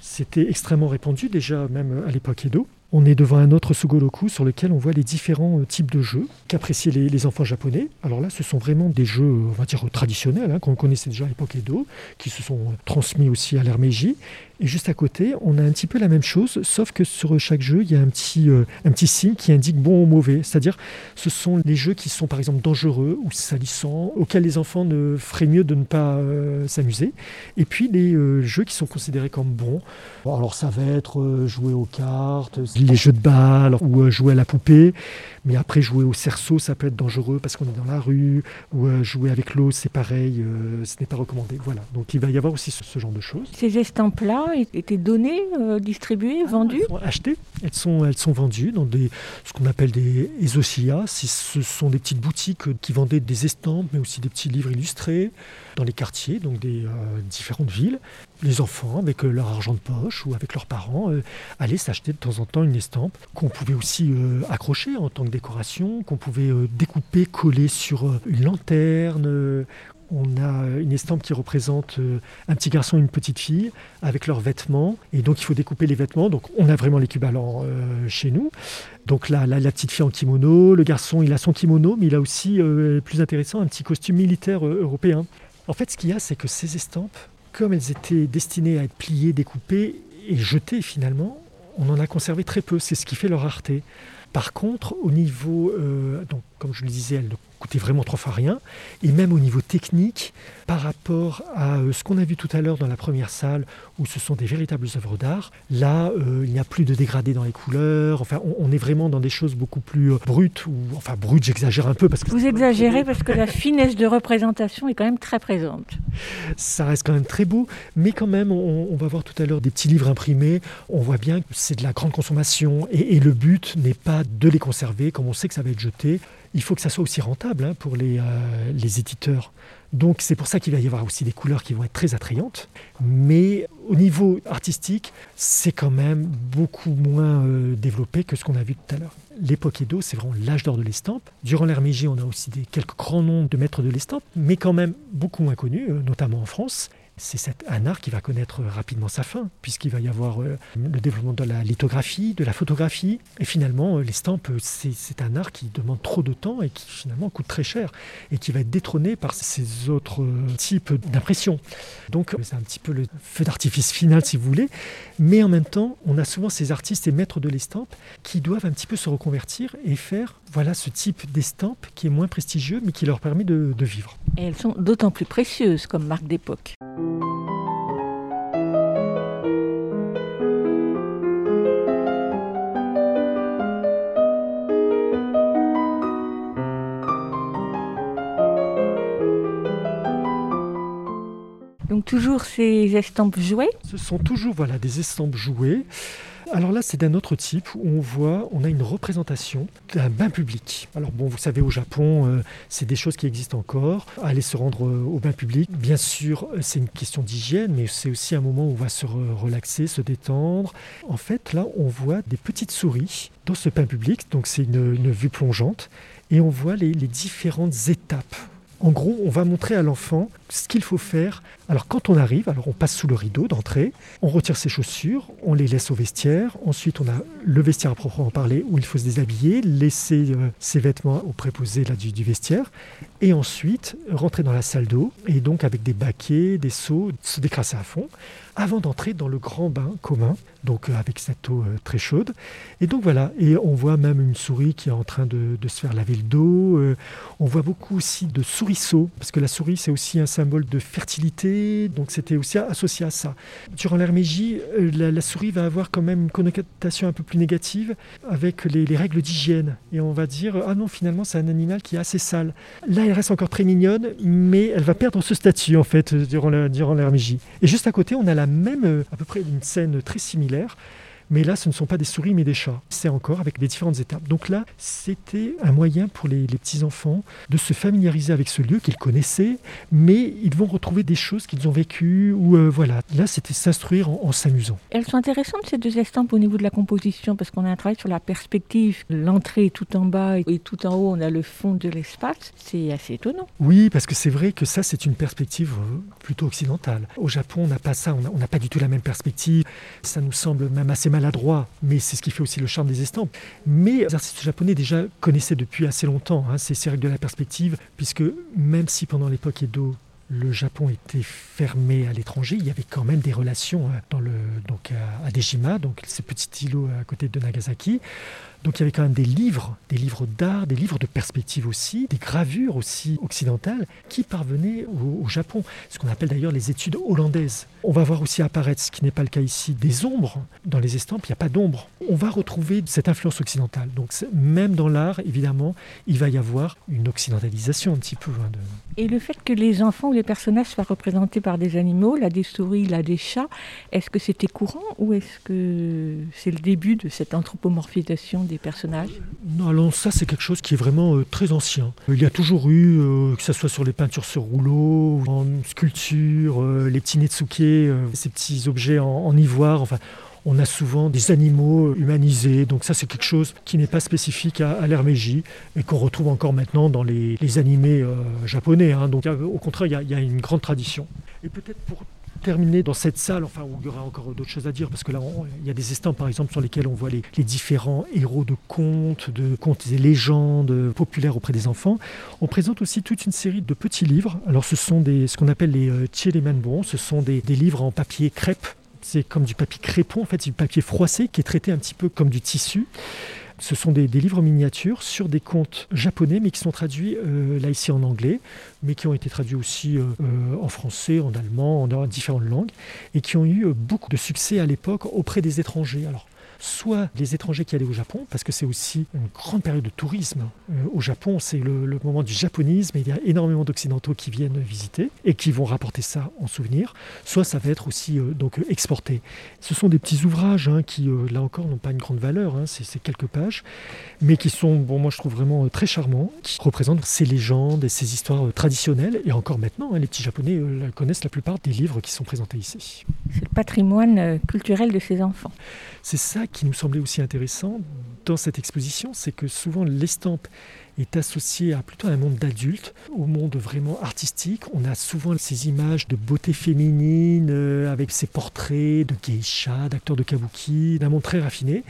C'était extrêmement répandu déjà même à l'époque Edo. On est devant un autre Sugoroku sur lequel on voit les différents euh, types de jeux qu'appréciaient les, enfants japonais. Alors là, ce sont vraiment des jeux, on va dire, traditionnels, hein, qu'on connaissait déjà à l'époque Edo, qui se sont transmis aussi à l'ère Meiji. Et juste à côté, on a un petit peu la même chose, sauf que sur chaque jeu, il y a un petit, euh, un petit signe qui indique bon ou mauvais. C'est-à-dire, ce sont les jeux qui sont par exemple dangereux ou salissants, auxquels les enfants ne feraient mieux de ne pas euh, s'amuser. Et puis les euh, jeux qui sont considérés comme bons. alors ça va être jouer aux cartes, les jeux de balles ou jouer à la poupée. Mais après, jouer au cerceau, ça peut être dangereux parce qu'on est dans la rue. Ou jouer avec l'eau, c'est pareil, ce n'est pas recommandé. Voilà. Donc il va y avoir aussi ce, ce genre de choses. Ces estampes-là, étaient données, euh, distribuées, ah, vendues Elles sont achetées, elles sont, elles sont vendues dans des, ce qu'on appelle des esosia. Ce sont des petites boutiques qui vendaient des estampes, mais aussi des petits livres illustrés dans les quartiers, donc des euh, différentes villes. Les enfants, avec euh, leur argent de poche ou avec leurs parents, allaient s'acheter de temps en temps une estampe qu'on pouvait aussi accrocher en tant que décoration, qu'on pouvait découper, coller sur une lanterne on a une estampe qui représente euh, un petit garçon et une petite fille avec leurs vêtements. Et donc, il faut découper les vêtements. Donc, on a vraiment l'équivalent euh, chez nous. Donc, là, la, petite fille en kimono, le garçon, il a son kimono, mais il a aussi, euh, plus intéressant, un petit costume militaire européen. En fait, ce qu'il y a, c'est que ces estampes, comme elles étaient destinées à être pliées, découpées et jetées finalement, on en a conservé très peu. C'est ce qui fait leur rareté. Par contre, au niveau, donc, comme je le disais, elles coûtait vraiment trois fois rien. Et même au niveau technique, par rapport à euh, ce qu'on a vu tout à l'heure dans la première salle, où ce sont des véritables œuvres d'art, là, euh, il n'y a plus de dégradé dans les couleurs. Enfin, on, est vraiment dans des choses beaucoup plus euh, brutes, ou enfin brutes, j'exagère un peu parce que vous exagérez parce que la finesse de représentation est quand même très présente. Ça reste quand même très beau, mais quand même, on, va voir tout à l'heure des petits livres imprimés. On voit bien que c'est de la grande consommation et, et le but n'est pas de les conserver, comme on sait que ça va être jeté il faut que ça soit aussi rentable hein, pour les, euh, les éditeurs. Donc c'est pour ça qu'il va y avoir aussi des couleurs qui vont être très attrayantes. Mais au niveau artistique, c'est quand même beaucoup moins euh, développé que ce qu'on a vu tout à l'heure. L'époque Edo, c'est vraiment l'âge d'or de l'estampe. Durant l'ère on a aussi des, quelques grands noms de maîtres de l'estampe, mais quand même beaucoup moins connus, euh, notamment en France c'est un art qui va connaître rapidement sa fin, puisqu'il va y avoir euh, le développement de la lithographie, de la photographie, et finalement euh, l'estampe, c'est un art qui demande trop de temps et qui finalement coûte très cher, et qui va être détrôné par ces autres euh, types d'impression. Donc c'est un petit peu le feu d'artifice final, si vous voulez, mais en même temps, on a souvent ces artistes et maîtres de l'estampe qui doivent un petit peu se reconvertir et faire voilà ce type d'estampe qui est moins prestigieux, mais qui leur permet de, de vivre. Et elles sont d'autant plus précieuses comme marque d'époque. Donc toujours ces estampes jouées Ce sont toujours voilà, des estampes jouées Alors là, c'est d'un autre type où on voit, on a une représentation d'un bain public. Alors bon, vous savez, au Japon, euh, c'est des choses qui existent encore. Aller se rendre euh, au bain public, bien sûr, c'est une question d'hygiène, mais c'est aussi un moment où on va se re- relaxer, se détendre. En fait, là, on voit des petites souris dans ce bain public, donc c'est une, vue plongeante, et on voit les différentes étapes. En gros, on va montrer à l'enfant ce qu'il faut faire. Alors quand on arrive, alors on passe sous le rideau d'entrée, on retire ses chaussures, on les laisse au vestiaire. Ensuite, on a le vestiaire à proprement parler où il faut se déshabiller, laisser euh, ses vêtements au préposé là, du, du vestiaire, et ensuite rentrer dans la salle d'eau et donc avec des baquets, des seaux, se décrasser à fond avant d'entrer dans le grand bain commun, donc euh, avec cette eau euh, très chaude. Et donc voilà, et on voit même une souris qui est en train de, se faire laver le dos. euh, on voit beaucoup aussi de souriceaux, parce que la souris c'est aussi un symbole de fertilité, donc c'était aussi associé à ça. Durant euh, la, souris va avoir quand même une connotation un peu plus négative avec les, les règles d'hygiène. Et on va dire, ah non, finalement c'est un animal qui est assez sale. Là, elle reste encore très mignonne, mais elle va perdre ce statut en fait durant Meiji. Et juste à côté, on a la même, euh, à peu près une scène très similaire. Mais là, ce ne sont pas des souris, mais des chats. C'est encore avec les différentes étapes. Donc là, c'était un moyen pour les, les petits-enfants de se familiariser avec ce lieu qu'ils connaissaient, mais ils vont retrouver des choses qu'ils ont vécues. Ou euh, voilà, là, c'était s'instruire en, en s'amusant. Elles sont intéressantes ces deux estampes au niveau de la composition parce qu'on a un travail sur la perspective. L'entrée est tout en bas et tout en haut on a le fond de l'espace. C'est assez étonnant. Oui, parce que c'est vrai que ça, c'est une perspective euh, plutôt occidentale. Au Japon, on n'a pas ça, on n'a- pas du tout la même perspective. Ça nous semble même assez maladroit, mais c'est ce qui fait aussi le charme des estampes. Mais les artistes japonais déjà connaissaient depuis assez longtemps hein, ces, règles de la perspective, puisque même si pendant l'époque Edo, le Japon était fermé à l'étranger, il y avait quand même des relations euh, dans le, donc à, à Dejima, donc ce petit îlot à côté de Nagasaki. Donc il y avait quand même des livres, des livres d'art, des livres de perspective aussi, des gravures aussi occidentales qui parvenaient au, Japon, ce qu'on appelle d'ailleurs les études hollandaises. On va voir aussi apparaître, ce qui n'est pas le cas ici, des ombres. Dans les estampes, il n'y a pas d'ombre. On va retrouver cette influence occidentale. Donc même dans l'art, évidemment, il va y avoir une occidentalisation un petit peu. hein, Et le fait que les enfants ou les personnages soient représentés par des animaux, là des souris, là des chats, est-ce que c'était courant ou est-ce que c'est le début de cette anthropomorphisation personnages Non, alors ça c'est quelque chose qui est vraiment euh, très ancien. Il y a toujours eu, euh, que ce soit sur les peintures sur rouleau, ou en sculpture, euh, les petits netsuke, euh, ces petits objets en, ivoire, enfin on a souvent des animaux humanisés, donc ça c'est quelque chose qui n'est pas spécifique à, à Meiji et qu'on retrouve encore maintenant dans les, animés euh, japonais. hein. Donc au contraire, il y, a, il y a une grande tradition. Et peut-être pour terminer dans cette salle, enfin où il y aura encore d'autres choses à dire, parce que là il y a des estampes par exemple sur lesquelles on voit les, différents héros de contes, de contes et légendes populaires auprès des enfants. On présente aussi toute une série de petits livres. Alors ce sont des, ce qu'on appelle les euh, ce sont des, des livres en papier crêpe. C'est comme du papier crépon, en fait, c'est du papier froissé qui est traité un petit peu comme du tissu. Ce sont des, livres miniatures sur des contes japonais, mais qui sont traduits euh, là ici en anglais, mais qui ont été traduits aussi euh, euh, en français, en allemand, en, en différentes langues, et qui ont eu beaucoup de succès à l'époque auprès des étrangers. Alors, soit les étrangers qui allaient au Japon, parce que c'est aussi une grande période de tourisme. Euh, au Japon, c'est le, le moment du japonisme, et il y a énormément d'Occidentaux qui viennent visiter et qui vont rapporter ça en souvenir. Soit ça va être aussi euh, donc euh, exporté. Ce sont des petits ouvrages hein, qui, euh, là encore, n'ont pas une grande valeur, hein, c'est c'est quelques pages, mais qui sont, bon, moi je trouve vraiment très charmants, qui représentent ces légendes et ces histoires traditionnelles. Et encore maintenant, hein, les petits Japonais connaissent la plupart des livres qui sont présentés ici. C'est le patrimoine culturel de ces enfants. C'est ça qui nous semblait aussi intéressant dans cette exposition, c'est que souvent l'estampe est associée à plutôt un monde d'adultes, au monde vraiment artistique. On a souvent ces images de beauté féminine euh, avec ces portraits de geisha, d'acteurs de kabuki, d'un monde très raffiné.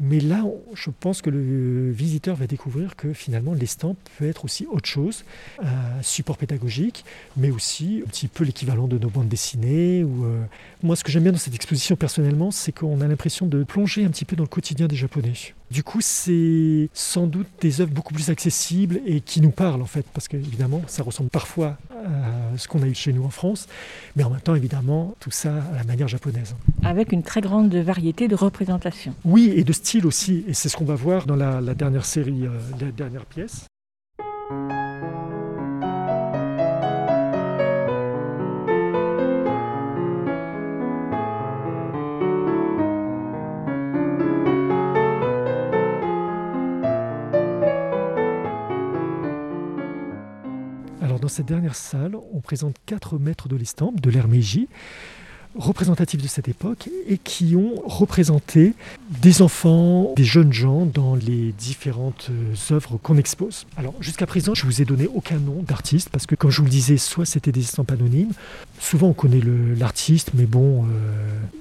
Mais là, je pense que le visiteur va découvrir que finalement l'estampe peut être aussi autre chose, un support pédagogique, mais aussi un petit peu l'équivalent de nos bandes dessinées. Ou, euh, Moi, ce que j'aime bien dans cette exposition personnellement, c'est qu'on a l'impression de plonger un petit peu dans le quotidien des Japonais. Du coup, c'est sans doute des œuvres beaucoup plus accessibles et qui nous parlent en fait, parce qu'évidemment, ça ressemble parfois à ce qu'on a eu chez nous en France, mais en même temps, évidemment, tout ça à la manière japonaise. Avec une très grande variété de représentations. Oui, et de style aussi, et c'est ce qu'on va voir dans la, la dernière série, euh, la dernière pièce. Dans cette dernière salle, on présente quatre maîtres de l'estampe de Meiji représentatifs de cette époque et qui ont représenté des enfants, des jeunes gens dans les différentes euh, œuvres qu'on expose. Alors jusqu'à présent, je vous ai donné aucun nom d'artiste parce que comme je vous le disais, soit c'était des estampes anonymes, souvent on connaît l'artiste, mais bon, euh,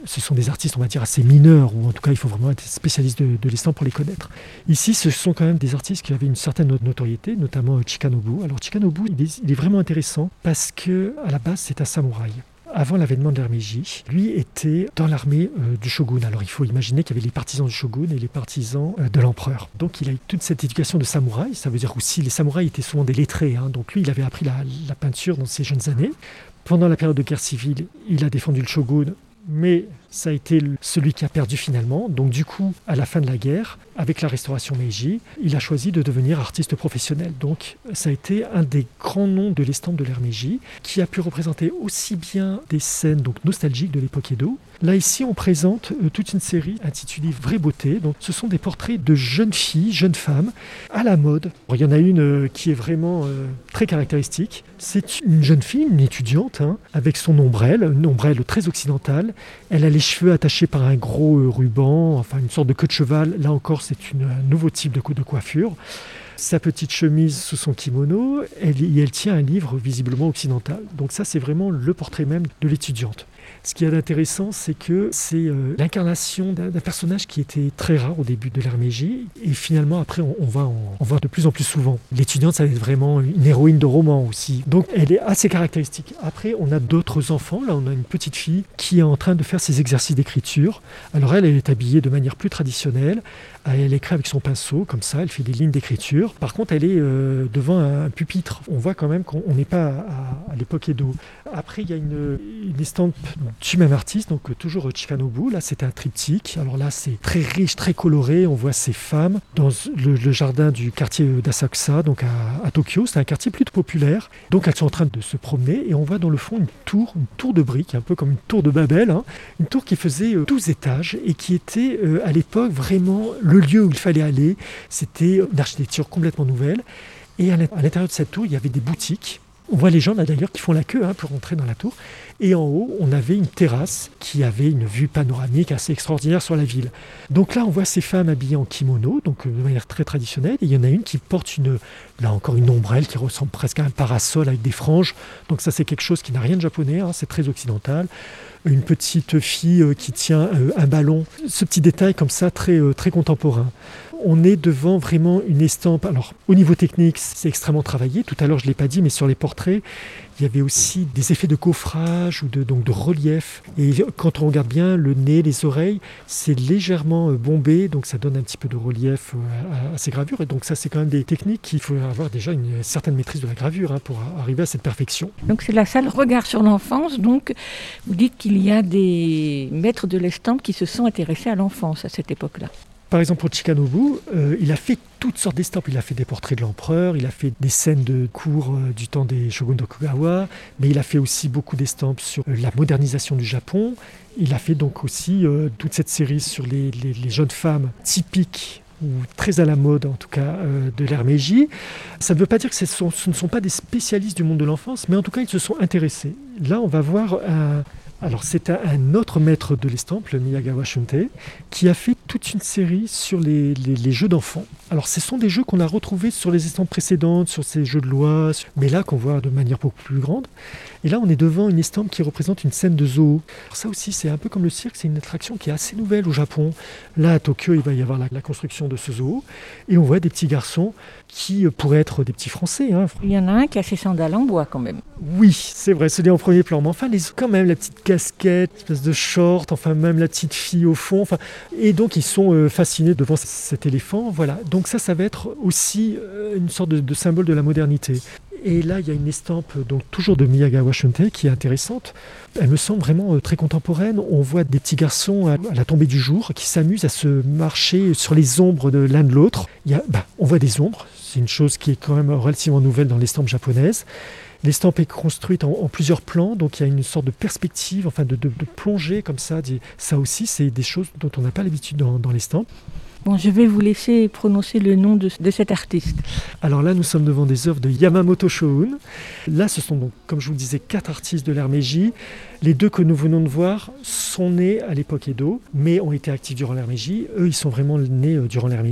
ce sont des artistes on va dire assez mineurs ou en tout cas il faut vraiment être spécialiste de, de l'estampe pour les connaître. Ici, ce sont quand même des artistes qui avaient une certaine notoriété, notamment Chikanobu. Alors Chikanobu, il est, il est vraiment intéressant parce que à la base c'est un samouraï avant l'avènement de l'Hermégie, lui était dans l'armée euh, du shogun. Alors il faut imaginer qu'il y avait les partisans du shogun et les partisans euh, de l'empereur. Donc il a eu toute cette éducation de samouraï. Ça veut dire aussi les samouraïs étaient souvent des lettrés. Hein. Donc lui, il avait appris la, la peinture dans ses jeunes années. Pendant la période de guerre civile, il a défendu le shogun, mais ça a été celui qui a perdu finalement. Donc du coup, à la fin de la guerre, avec la restauration Meiji, il a choisi de devenir artiste professionnel. Donc ça a été un des grands noms de l'estampe de l'ère Meiji, qui a pu représenter aussi bien des scènes donc nostalgiques de l'époque Edo. Là ici, on présente euh, toute une série intitulée Vraie beauté. Donc ce sont des portraits de jeunes filles, jeunes femmes à la mode. il y en a une euh, qui est vraiment euh, très caractéristique. C'est une jeune fille, une étudiante, hein, avec son ombrelle, une ombrelle très occidentale. Elle cheveux attachés par un gros ruban, enfin une sorte de queue de cheval. Là encore, c'est un nouveau type de, de coiffure. Sa petite chemise sous son kimono, et elle tient un livre visiblement occidental. Donc ça, c'est vraiment le portrait même de l'étudiante. Ce qui est intéressant, c'est que c'est euh, l'incarnation d'un personnage qui était très rare au début de l'ère Meiji, et finalement après on, va en, on de plus en plus souvent. L'étudiante, ça va être vraiment une héroïne de roman aussi. Donc elle est assez caractéristique. Après, on a d'autres enfants. Là, on a une petite fille qui est en train de faire ses exercices d'écriture. Alors elle, elle est habillée de manière plus traditionnelle. Elle écrit avec son pinceau, comme ça, elle fait des lignes d'écriture. Par contre, elle est euh, devant un pupitre. On voit quand même qu'on n'est pas à, l'époque Edo. Après, il y a une, estampe du même artiste, donc toujours Chikanobu. Là, c'est un triptyque. Alors là, c'est très riche, très coloré. On voit ces femmes dans le, jardin du quartier d'Asakusa, donc à, Tokyo. C'est un quartier plutôt populaire. Donc elles sont en train de se promener et on voit dans le fond une tour, une tour de briques, un peu comme une tour de Babel. Hein. Une tour qui faisait 12 étages et qui était euh, à l'époque vraiment lieu où il fallait aller. C'était une architecture complètement nouvelle. Et à l'intérieur de cette tour, il y avait des boutiques. On voit les gens là d'ailleurs qui font la queue hein, pour entrer dans la tour. Et en haut, on avait une terrasse qui avait une vue panoramique assez extraordinaire sur la ville. Donc là, on voit ces femmes habillées en kimono, donc de manière très traditionnelle. Et il y en a une qui porte une, là encore une ombrelle qui ressemble presque à un parasol avec des franges. Donc ça, c'est quelque chose qui n'a rien de japonais, hein, c'est très occidental. Une petite fille euh, qui tient euh, un ballon. Ce petit détail comme ça, très, euh, très contemporain on est devant vraiment une estampe. Alors, au niveau technique, c'est extrêmement travaillé. Tout à l'heure, je ne l'ai pas dit, mais sur les portraits, il y avait aussi des effets de coffrage ou de, donc de relief. Et quand on regarde bien, le nez, les oreilles, c'est légèrement bombé, donc ça donne un petit peu de relief à, ces gravures. Et donc ça, c'est quand même des techniques qu'il faut avoir déjà une certaine maîtrise de la gravure hein, pour arriver à cette perfection. Donc c'est la salle Regard sur l'enfance. Donc vous dites qu'il y a des maîtres de l'estampe qui se sont intéressés à l'enfance à cette époque-là. Par exemple, pour Chikanobu, euh, il a fait toutes sortes d'estampes. Il a fait des portraits de l'empereur, il a fait des scènes de cours euh, du temps des shoguns d'Okugawa, mais il a fait aussi beaucoup d'estampes sur euh, la modernisation du Japon. Il a fait donc aussi toute cette série sur les, jeunes femmes typiques ou très à la mode en tout cas de l'ère Meiji. Ça ne veut pas dire que ce, ce, ne sont pas des spécialistes du monde de l'enfance, mais en tout cas ils se sont intéressés. Là, on va voir un alors c'est un autre maître de l'estampe, le Miyagawa Shunte, qui a fait toute une série sur les, les, les jeux d'enfants. Alors ce sont des jeux qu'on a retrouvés sur les estampes précédentes, sur ces jeux de loi, mais là qu'on voit de manière beaucoup plus grande. Et là on est devant une estampe qui représente une scène de zoo. Alors, ça aussi c'est un peu comme le cirque, c'est une attraction qui est assez nouvelle au Japon. Là à Tokyo il va y avoir la, la construction de ce zoo, et on voit des petits garçons qui pourraient être des petits Français. Hein. Il y en a un qui a ses sandales en bois quand même. Oui, c'est vrai, c'est en premier plan. Mais enfin, les, quand même, la petite casquette, espèce de short, enfin même la petite fille au fond. Enfin, et donc ils sont euh, fascinés devant cet éléphant. Voilà. Donc ça, ça va être aussi euh, une sorte de, de, symbole de la modernité. Et là, il y a une estampe, donc toujours de Miyagawa Shunte, qui est intéressante. Elle me semble vraiment euh, très contemporaine. On voit des petits garçons à, la tombée du jour qui s'amusent à se marcher sur les ombres de l'un de l'autre. Bah, on voit des ombres. C'est une chose qui est quand même relativement nouvelle dans l'estampe japonaise. L'estampe est construite en, plusieurs plans, donc il y a une sorte de perspective, enfin de, de, de plongée comme ça. Ça aussi, c'est des choses dont on n'a pas l'habitude dans, dans l'estampe. Je vais vous laisser prononcer le nom de, cet artiste. Alors là, nous sommes devant des œuvres de Yamamoto Shoun. Là, ce sont donc, comme je vous le disais, quatre artistes de l'ère. Les deux que nous venons de voir sont nés à l'époque Edo, mais ont été actifs durant l'ère. Eux, ils sont vraiment nés euh, durant l'ère.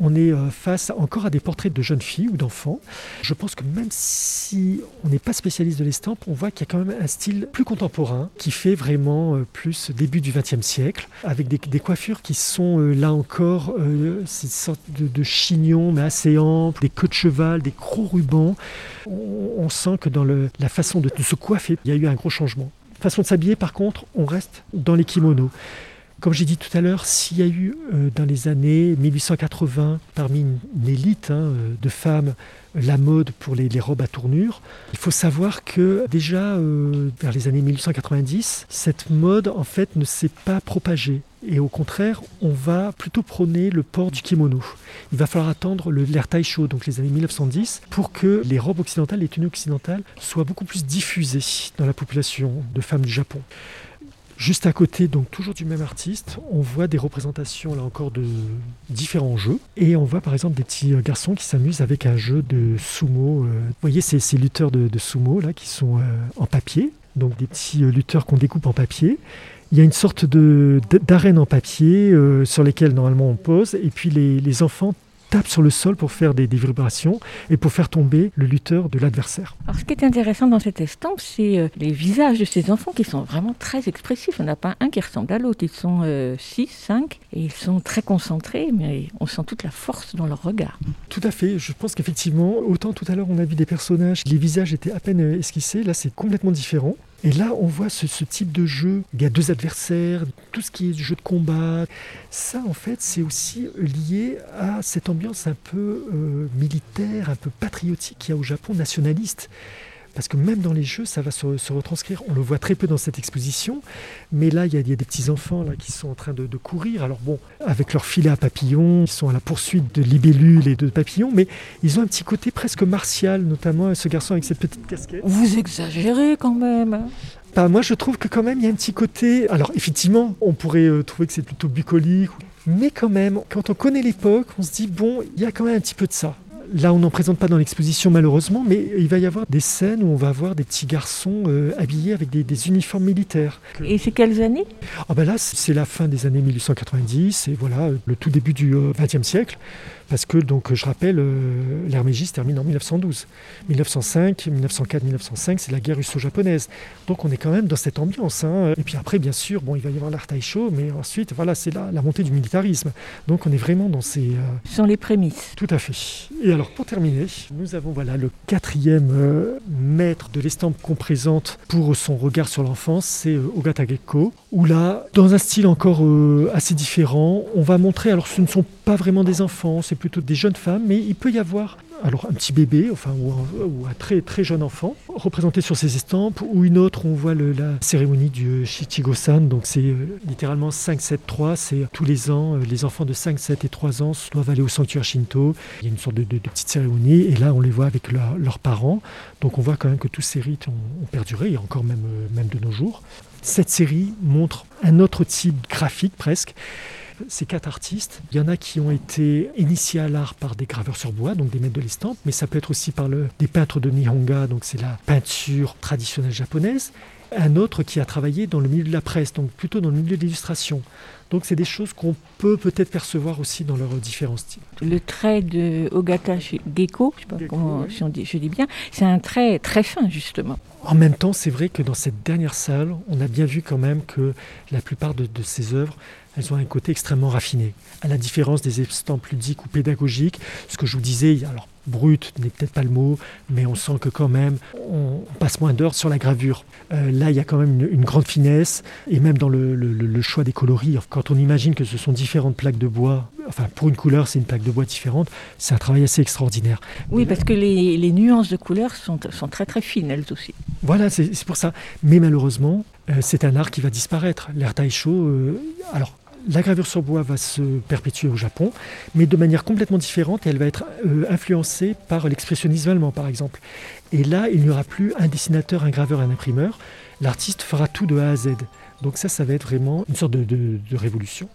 On est euh, face encore à des portraits de jeunes filles ou d'enfants. Je pense que même si on n'est pas spécialiste de l'estampe, on voit qu'il y a quand même un style plus contemporain qui fait vraiment euh, plus début du XXe siècle, avec des, coiffures qui sont euh, là encore ces sortes de, chignons mais assez amples, des queues de cheval, des gros rubans. On, sent que dans la façon de, de se coiffer, il y a eu un gros changement. Façon de s'habiller, par contre, on reste dans les kimonos. Comme j'ai dit tout à l'heure, s'il y a eu euh, dans les années 1880, parmi une, élite hein, euh, de femmes, la mode pour les, robes à tournure, il faut savoir que déjà euh, vers les années 1890, cette mode en fait ne s'est pas propagée. Et au contraire, on va plutôt prôner le port du kimono. Il va falloir attendre l'ère Taisho, donc les années 1910, pour que les robes occidentales, les tenues occidentales, soient beaucoup plus diffusées dans la population de femmes du Japon. Juste à côté, donc toujours du même artiste, on voit des représentations là encore de différents jeux. Et on voit par exemple des petits euh, garçons qui s'amusent avec un jeu de sumo. euh, Vous voyez ces, lutteurs de, de sumo là qui sont euh, en papier, donc des petits lutteurs qu'on découpe en papier. Il y a une sorte de d'arène en papier sur lesquelles normalement on pose, et puis les, les enfants tapent sur le sol pour faire des, des vibrations et pour faire tomber le lutteur de l'adversaire. Alors, ce qui est intéressant dans cette estampe, c'est euh, les visages de ces enfants qui sont vraiment très expressifs. On n'a pas un qui ressemble à l'autre. Ils sont 6, 5, et ils sont très concentrés, mais on sent toute la force dans leur regard. Tout à fait, je pense qu'effectivement, autant tout à l'heure on a vu des personnages, les visages étaient à peine euh, esquissés, là c'est complètement différent. Et là on voit ce, type de jeu, il y a deux adversaires, tout ce qui est jeu de combat. Ça en fait c'est aussi lié à cette ambiance un peu euh, militaire, un peu patriotique qu'il y a au Japon, nationaliste. Parce que même dans les jeux, ça va se, se retranscrire. On le voit très peu dans cette exposition, mais là, il y a, il y a des petits enfants là, qui sont en train de, de courir. Alors bon, avec leur filet à papillons, ils sont à la poursuite de libellules et de papillons, mais ils ont un petit côté presque martial, notamment ce garçon avec cette petite casquette. Vous exagérez quand même. Bah, moi, je trouve que quand même, il y a un petit côté... Alors, effectivement, on pourrait euh, trouver que c'est plutôt bucolique, mais quand même, quand on connaît l'époque, on se dit, bon, il y a quand même un petit peu de ça. Là, on n'en présente pas dans l'exposition malheureusement, mais il va y avoir des scènes où on va voir des petits garçons euh, habillés avec des, des uniformes militaires. Et c'est quelles années? Ah ben là, c'est la fin des années 1890 et voilà le tout début du XXe siècle. Parce que, donc, je rappelle, euh, Meiji se termine en 1912. 1905, 1904, 1905, c'est la guerre russo-japonaise. Donc on est quand même dans cette ambiance. hein. Et puis après, bien sûr, bon, il va y avoir l'art Taisho, mais ensuite, voilà, c'est la, la montée du militarisme. Donc on est vraiment dans ces... euh, les prémices. tout à fait. Et alors pour terminer, nous avons voilà le quatrième euh, maître de l'estampe qu'on présente pour son regard sur l'enfance, c'est euh, Ogata Gekko. Où là, dans un style encore euh, assez différent, on va montrer. Alors ce ne sont pas vraiment des enfants, c'est plutôt des jeunes femmes, mais il peut y avoir alors un petit bébé, enfin ou un, très très jeune enfant, représenté sur ces estampes, ou une autre, on voit la cérémonie du Shichigo-san, donc c'est euh, littéralement 5, 7, 3, c'est tous les ans, euh, les enfants de 5, 7 et 3 ans doivent aller au sanctuaire Shinto, il y a une sorte de, petite cérémonie, et là on les voit avec leur- leurs parents, donc on voit quand même que tous ces rites ont, perduré, et encore même, euh, même de nos jours. Cette série montre un autre type graphique presque, ces quatre artistes, il y en a qui ont été initiés à l'art par des graveurs sur bois, donc des maîtres de l'estampe, mais ça peut être aussi par le, des peintres de Nihonga, donc c'est la peinture traditionnelle japonaise. Un autre qui a travaillé dans le milieu de la presse, donc plutôt dans le milieu de l'illustration. Donc c'est des choses qu'on peut peut-être percevoir aussi dans leurs différents styles. Le trait de Ogata Gecko, je sais pas Gecko, comment oui. si on dit, je dis bien, c'est un trait très fin justement. En même temps, c'est vrai que dans cette dernière salle, on a bien vu quand même que la plupart de, de ces œuvres, elles ont un côté extrêmement raffiné. À la différence des estampes ludiques ou pédagogiques, ce que je vous disais, alors brut n'est peut-être pas le mot, mais on sent que quand même on passe moins d'heures sur la gravure. Euh, là, il y a quand même une, une grande finesse, et même dans le, le- le- le choix des coloris, quand on imagine que ce sont différentes plaques de bois, enfin pour une couleur c'est une plaque de bois différente, c'est un travail assez extraordinaire. Oui, parce que les, les nuances de couleurs sont, sont très très fines elles aussi. Voilà, c'est pour ça. Mais malheureusement, euh, c'est un art qui va disparaître. L'art taisho, euh, alors la gravure sur bois va se perpétuer au Japon, mais de manière complètement différente et elle va être euh, influencée par l'expressionnisme allemand, par exemple. Et là, il n'y aura plus un dessinateur, un graveur, un imprimeur. L'artiste fera tout de A à Z. Donc ça, ça va être vraiment une sorte de, révolution.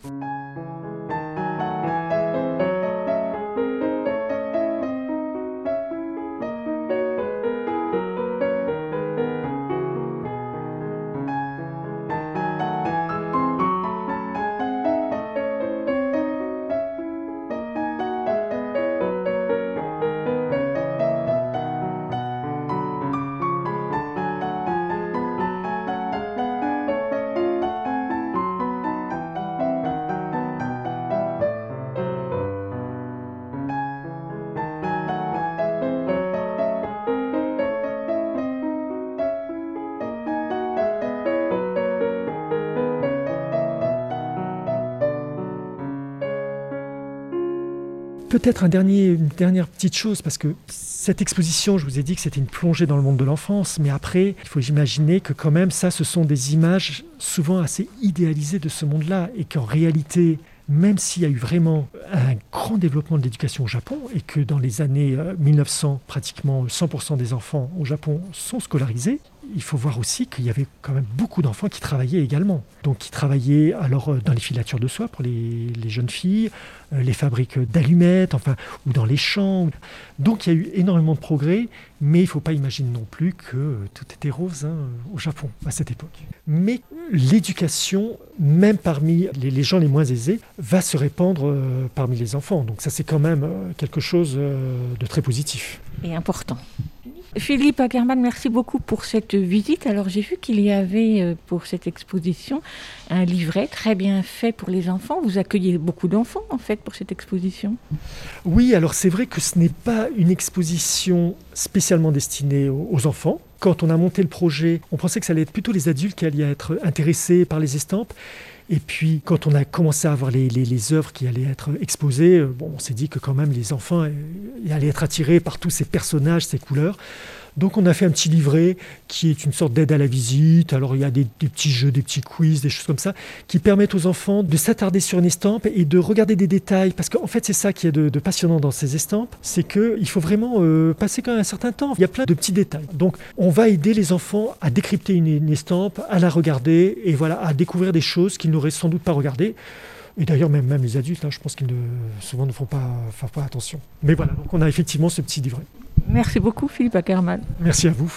Peut-être un dernier, une dernière petite chose, parce que cette exposition, je vous ai dit que c'était une plongée dans le monde de l'enfance, mais après, il faut imaginer que quand même, ça, ce sont des images souvent assez idéalisées de ce monde-là, et qu'en réalité, même s'il y a eu vraiment un grand développement de l'éducation au Japon et que dans les années 1900, euh, pratiquement 100% des enfants au Japon sont scolarisés, il faut voir aussi qu'il y avait quand même beaucoup d'enfants qui travaillaient également. Donc qui travaillaient alors euh, dans les filatures de soie pour les, jeunes filles, euh, les fabriques d'allumettes, enfin, ou dans les champs. Donc il y a eu énormément de progrès, mais il ne faut pas imaginer non plus que tout était rose hein, au Japon à cette époque. Mais l'éducation, même parmi les, gens les moins aisés, va se répandre euh, parmi les enfants. Donc ça c'est quand même quelque chose de très positif. Et important. Philippe Ackerman, merci beaucoup pour cette visite. Alors j'ai vu qu'il y avait euh, pour cette exposition un livret très bien fait pour les enfants. Vous accueillez beaucoup d'enfants en fait pour cette exposition. Oui, alors c'est vrai que ce n'est pas une exposition spécialement destinée aux enfants. Quand on a monté le projet, on pensait que ça allait être plutôt les adultes qui allaient être intéressés par les estampes. Et puis, quand on a commencé à voir les, les, œuvres qui allaient être exposées, euh, bon, on s'est dit que quand même les enfants euh, allaient être attirés par tous ces personnages, ces couleurs. Donc on a fait un petit livret qui est une sorte d'aide à la visite. Alors il y a des, petits jeux, des petits quiz, des choses comme ça, qui permettent aux enfants de s'attarder sur une estampe et de regarder des détails. Parce qu'en fait c'est ça qui est de, passionnant dans ces estampes, c'est qu'il faut vraiment euh, passer quand même un certain temps. Il y a plein de petits détails. Donc on va aider les enfants à décrypter une, estampe, à la regarder et voilà, à découvrir des choses qu'ils n'auraient sans doute pas regardées. Et d'ailleurs, même, même les adultes, hein, je pense qu'ils ne, souvent ne font pas, font pas attention. Mais voilà, donc on a effectivement ce petit livret. Merci beaucoup, Philippe Ackerman. Merci à vous.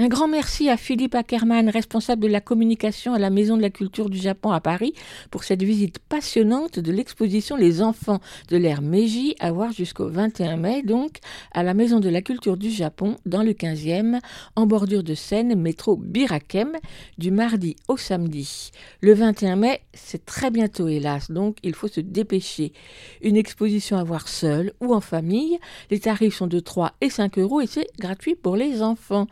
Un grand merci à Philippe Ackerman, responsable de la communication à la Maison de la Culture du Japon à Paris, pour cette visite passionnante de l'exposition Les enfants de l'ère Meiji, à voir jusqu'au 21 mai, donc, à la Maison de la Culture du Japon, dans le 15e, en bordure de Seine, métro Birakem, du mardi au samedi. Le 21 mai, c'est très bientôt, hélas, donc il faut se dépêcher. Une exposition à voir seule ou en famille. Les tarifs sont de 3 et 5 euros et c'est gratuit pour les enfants.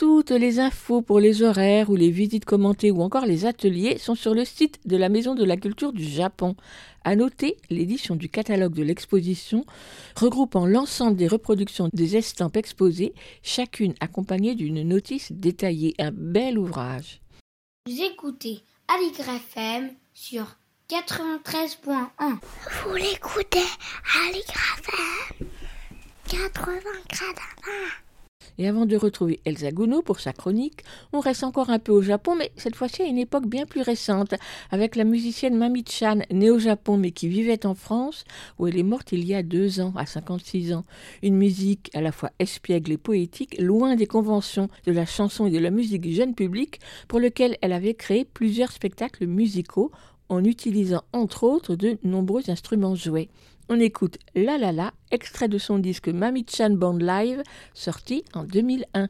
Toutes les infos pour les horaires ou les visites commentées ou encore les ateliers sont sur le site de la Maison de la Culture du Japon. À noter l'édition du catalogue de l'exposition regroupant l'ensemble des reproductions des estampes exposées, chacune accompagnée d'une notice détaillée. Un bel ouvrage. Vous écoutez Aligra FM sur 93.1. Vous l'écoutez Aligra FM 80 et avant de retrouver Elsa Gounod pour sa chronique, on reste encore un peu au Japon, mais cette fois-ci à une époque bien plus récente, avec la musicienne Mami Chan, née au Japon mais qui vivait en France, où elle est morte il y a deux ans, à 56 ans. Une musique à la fois espiègle et poétique, loin des conventions de la chanson et de la musique jeune public, pour lequel elle avait créé plusieurs spectacles musicaux en utilisant entre autres de nombreux instruments joués. On écoute La La La, extrait de son disque Mami Chan Band Live, sorti en 2001.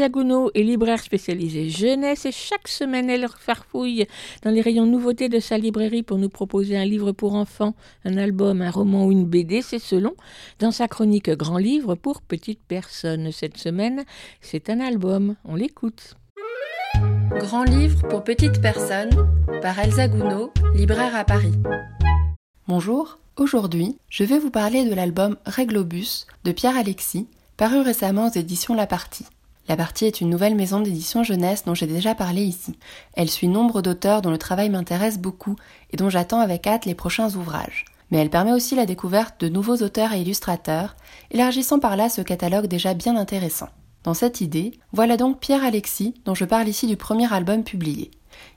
Elsa Gounod est libraire spécialisée jeunesse et chaque semaine elle farfouille dans les rayons nouveautés de sa librairie pour nous proposer un livre pour enfants, un album, un roman ou une BD, c'est selon, dans sa chronique Grand Livre pour petites personnes. Cette semaine, c'est un album, on l'écoute. Grand livre pour petites personnes par Elsa Gounod, libraire à Paris. Bonjour, aujourd'hui je vais vous parler de l'album Réglobus de Pierre Alexis, paru récemment aux éditions La Partie. La Partie est une nouvelle maison d'édition jeunesse dont j'ai déjà parlé ici. Elle suit nombre d'auteurs dont le travail m'intéresse beaucoup et dont j'attends avec hâte les prochains ouvrages. Mais elle permet aussi la découverte de nouveaux auteurs et illustrateurs, élargissant par là ce catalogue déjà bien intéressant. Dans cette idée, voilà donc Pierre Alexis, dont je parle ici du premier album publié.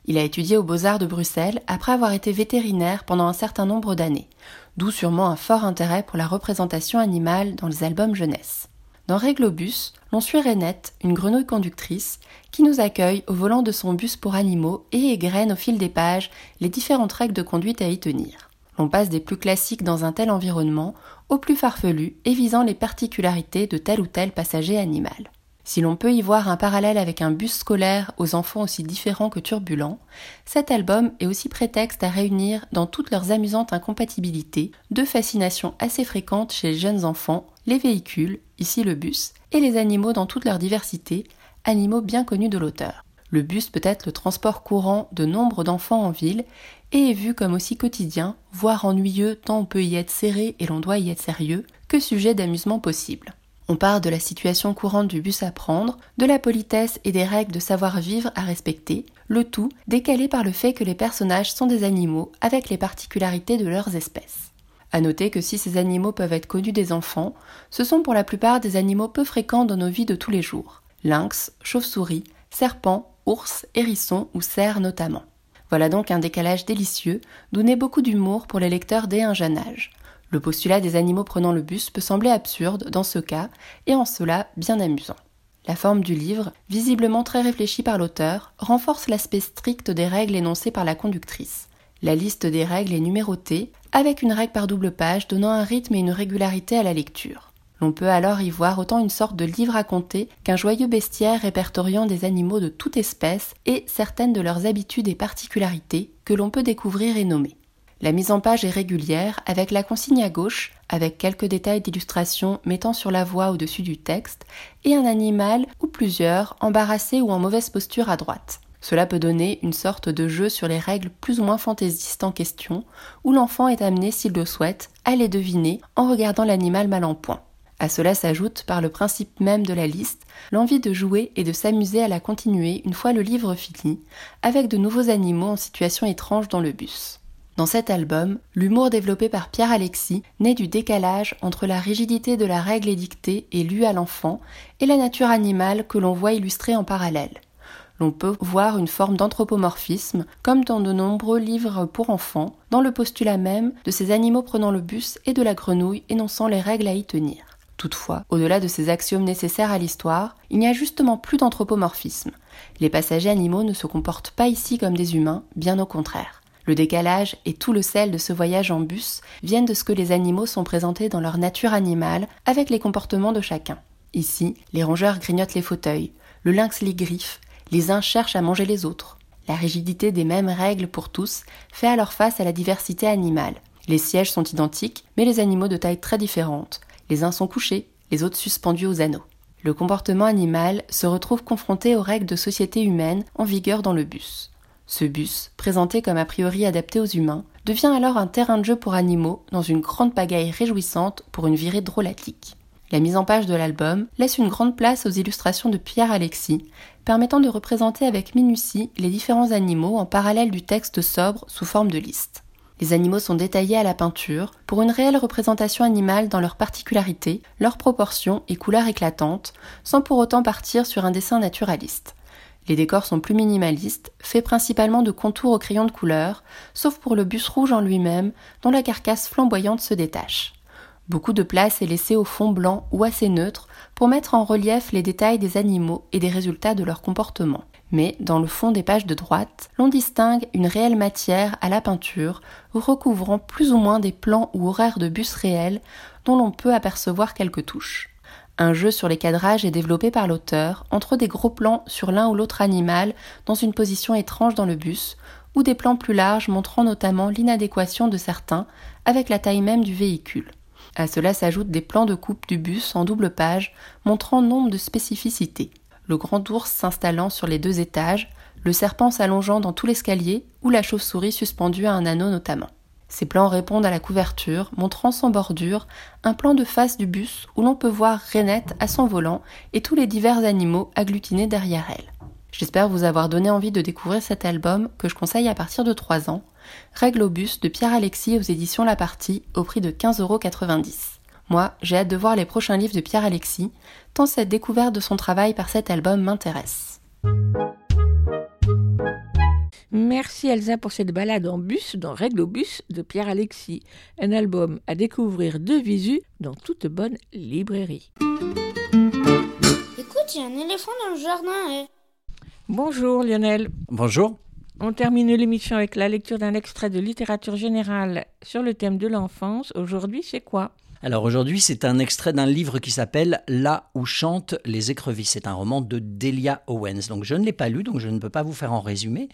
Il a étudié aux Beaux-Arts de Bruxelles après avoir été vétérinaire pendant un certain nombre d'années, d'où sûrement un fort intérêt pour la représentation animale dans les albums jeunesse. Dans Réglobus, l'on suit Renette, une grenouille conductrice, qui nous accueille au volant de son bus pour animaux et égrène au fil des pages les différentes règles de conduite à y tenir. L'on passe des plus classiques dans un tel environnement aux plus farfelus et visant les particularités de tel ou tel passager animal. Si l'on peut y voir un parallèle avec un bus scolaire aux enfants aussi différents que turbulents, cet album est aussi prétexte à réunir dans toutes leurs amusantes incompatibilités deux fascinations assez fréquentes chez les jeunes enfants, les véhicules, ici le bus, et les animaux dans toute leur diversité, animaux bien connus de l'auteur. Le bus peut être le transport courant de nombre d'enfants en ville et est vu comme aussi quotidien, voire ennuyeux tant on peut y être serré et l'on doit y être sérieux, que sujet d'amusement possible. On part de la situation courante du bus à prendre, de la politesse et des règles de savoir-vivre à respecter, le tout décalé par le fait que les personnages sont des animaux avec les particularités de leurs espèces. À noter que si ces animaux peuvent être connus des enfants, ce sont pour la plupart des animaux peu fréquents dans nos vies de tous les jours. Lynx, chauve-souris, serpents, ours, hérissons ou cerfs notamment. Voilà donc un décalage délicieux, naît beaucoup d'humour pour les lecteurs dès un jeune âge. Le postulat des animaux prenant le bus peut sembler absurde dans ce cas, et en cela bien amusant. La forme du livre, visiblement très réfléchie par l'auteur, renforce l'aspect strict des règles énoncées par la conductrice. La liste des règles est numérotée, avec une règle par double page donnant un rythme et une régularité à la lecture. L'on peut alors y voir autant une sorte de livre à compter qu'un joyeux bestiaire répertoriant des animaux de toute espèce et certaines de leurs habitudes et particularités que l'on peut découvrir et nommer. La mise en page est régulière avec la consigne à gauche, avec quelques détails d'illustration mettant sur la voix au-dessus du texte, et un animal ou plusieurs embarrassés ou en mauvaise posture à droite. Cela peut donner une sorte de jeu sur les règles plus ou moins fantaisistes en question, où l'enfant est amené, s'il le souhaite, à les deviner en regardant l'animal mal en point. À cela s'ajoute, par le principe même de la liste, l'envie de jouer et de s'amuser à la continuer une fois le livre fini, avec de nouveaux animaux en situation étrange dans le bus. Dans cet album, l'humour développé par Pierre Alexis naît du décalage entre la rigidité de la règle édictée et lue à l'enfant et la nature animale que l'on voit illustrée en parallèle. L'on peut voir une forme d'anthropomorphisme, comme dans de nombreux livres pour enfants, dans le postulat même de ces animaux prenant le bus et de la grenouille énonçant les règles à y tenir. Toutefois, au-delà de ces axiomes nécessaires à l'histoire, il n'y a justement plus d'anthropomorphisme. Les passagers animaux ne se comportent pas ici comme des humains, bien au contraire. Le décalage et tout le sel de ce voyage en bus viennent de ce que les animaux sont présentés dans leur nature animale avec les comportements de chacun. Ici, les rongeurs grignotent les fauteuils, le lynx les griffe, les uns cherchent à manger les autres. La rigidité des mêmes règles pour tous fait alors face à la diversité animale. Les sièges sont identiques, mais les animaux de taille très différente. Les uns sont couchés, les autres suspendus aux anneaux. Le comportement animal se retrouve confronté aux règles de société humaine en vigueur dans le bus. Ce bus, présenté comme a priori adapté aux humains, devient alors un terrain de jeu pour animaux dans une grande pagaille réjouissante pour une virée drôlatique. La mise en page de l'album laisse une grande place aux illustrations de Pierre Alexis, permettant de représenter avec minutie les différents animaux en parallèle du texte sobre sous forme de liste. Les animaux sont détaillés à la peinture pour une réelle représentation animale dans leurs particularités, leurs proportions et couleurs éclatantes, sans pour autant partir sur un dessin naturaliste. Les décors sont plus minimalistes, faits principalement de contours au crayon de couleur, sauf pour le bus rouge en lui-même, dont la carcasse flamboyante se détache. Beaucoup de place est laissée au fond blanc ou assez neutre pour mettre en relief les détails des animaux et des résultats de leur comportement. Mais dans le fond des pages de droite, l'on distingue une réelle matière à la peinture, recouvrant plus ou moins des plans ou horaires de bus réels dont l'on peut apercevoir quelques touches. Un jeu sur les cadrages est développé par l'auteur entre des gros plans sur l'un ou l'autre animal dans une position étrange dans le bus, ou des plans plus larges montrant notamment l'inadéquation de certains avec la taille même du véhicule. À cela s'ajoutent des plans de coupe du bus en double page montrant nombre de spécificités. Le grand ours s'installant sur les deux étages, le serpent s'allongeant dans tout l'escalier ou la chauve-souris suspendue à un anneau notamment. Ces plans répondent à la couverture, montrant sans bordure un plan de face du bus où l'on peut voir Renette à son volant et tous les divers animaux agglutinés derrière elle. J'espère vous avoir donné envie de découvrir cet album que je conseille à partir de 3 ans, Règle au bus de Pierre Alexis aux éditions La Partie au prix de 15,90€. Moi, j'ai hâte de voir les prochains livres de Pierre Alexis, tant cette découverte de son travail par cet album m'intéresse. Merci Elsa pour cette balade en bus dans Règle au bus de Pierre Alexis, un album à découvrir de visu dans toute bonne librairie. Écoute, il y a un éléphant dans le jardin. Et... Bonjour Lionel. Bonjour. On termine l'émission avec la lecture d'un extrait de littérature générale sur le thème de l'enfance. Aujourd'hui, c'est quoi? Alors aujourd'hui, c'est un extrait d'un livre qui s'appelle Là où chantent les écrevisses. C'est un roman de Delia Owens. Donc je ne l'ai pas lu, donc je ne peux pas vous faire en résumé.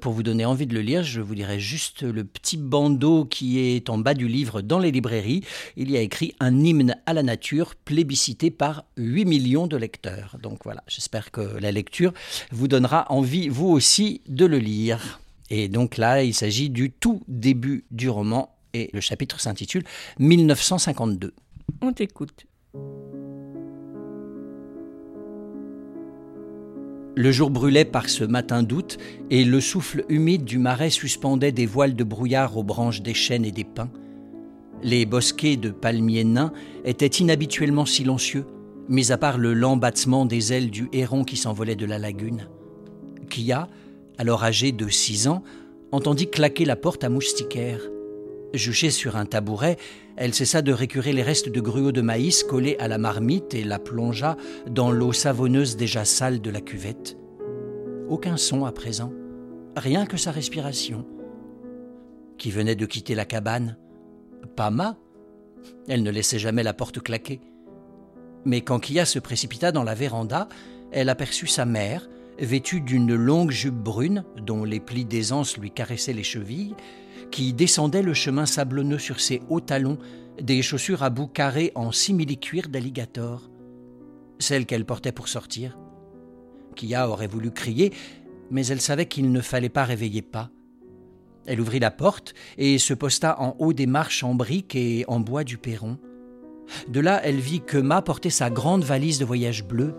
Pour vous donner envie de le lire, je vous dirai juste le petit bandeau qui est en bas du livre dans les librairies. Il y a écrit un hymne à la nature plébiscité par 8 millions de lecteurs. Donc voilà, j'espère que la lecture vous donnera envie, vous aussi, de le lire. Et donc là, il s'agit du tout début du roman et le chapitre s'intitule 1952. On t'écoute. Le jour brûlait par ce matin d'août et le souffle humide du marais suspendait des voiles de brouillard aux branches des chênes et des pins. Les bosquets de palmiers nains étaient inhabituellement silencieux, mis à part le lent battement des ailes du héron qui s'envolait de la lagune. Kia, alors âgée de six ans, entendit claquer la porte à moustiquaire. Juchée sur un tabouret, elle cessa de récurer les restes de gruau de maïs collés à la marmite et la plongea dans l'eau savonneuse déjà sale de la cuvette. Aucun son à présent, rien que sa respiration. Qui venait de quitter la cabane Pas Ma Elle ne laissait jamais la porte claquer. Mais quand Kia se précipita dans la véranda, elle aperçut sa mère, vêtue d'une longue jupe brune dont les plis d'aisance lui caressaient les chevilles, qui descendait le chemin sablonneux sur ses hauts talons, des chaussures à bout carré en simili-cuir d'alligator. Celle qu'elle portait pour sortir. Kia aurait voulu crier, mais elle savait qu'il ne fallait pas réveiller pas. Elle ouvrit la porte et se posta en haut des marches en briques et en bois du perron. De là, elle vit que Ma portait sa grande valise de voyage bleue.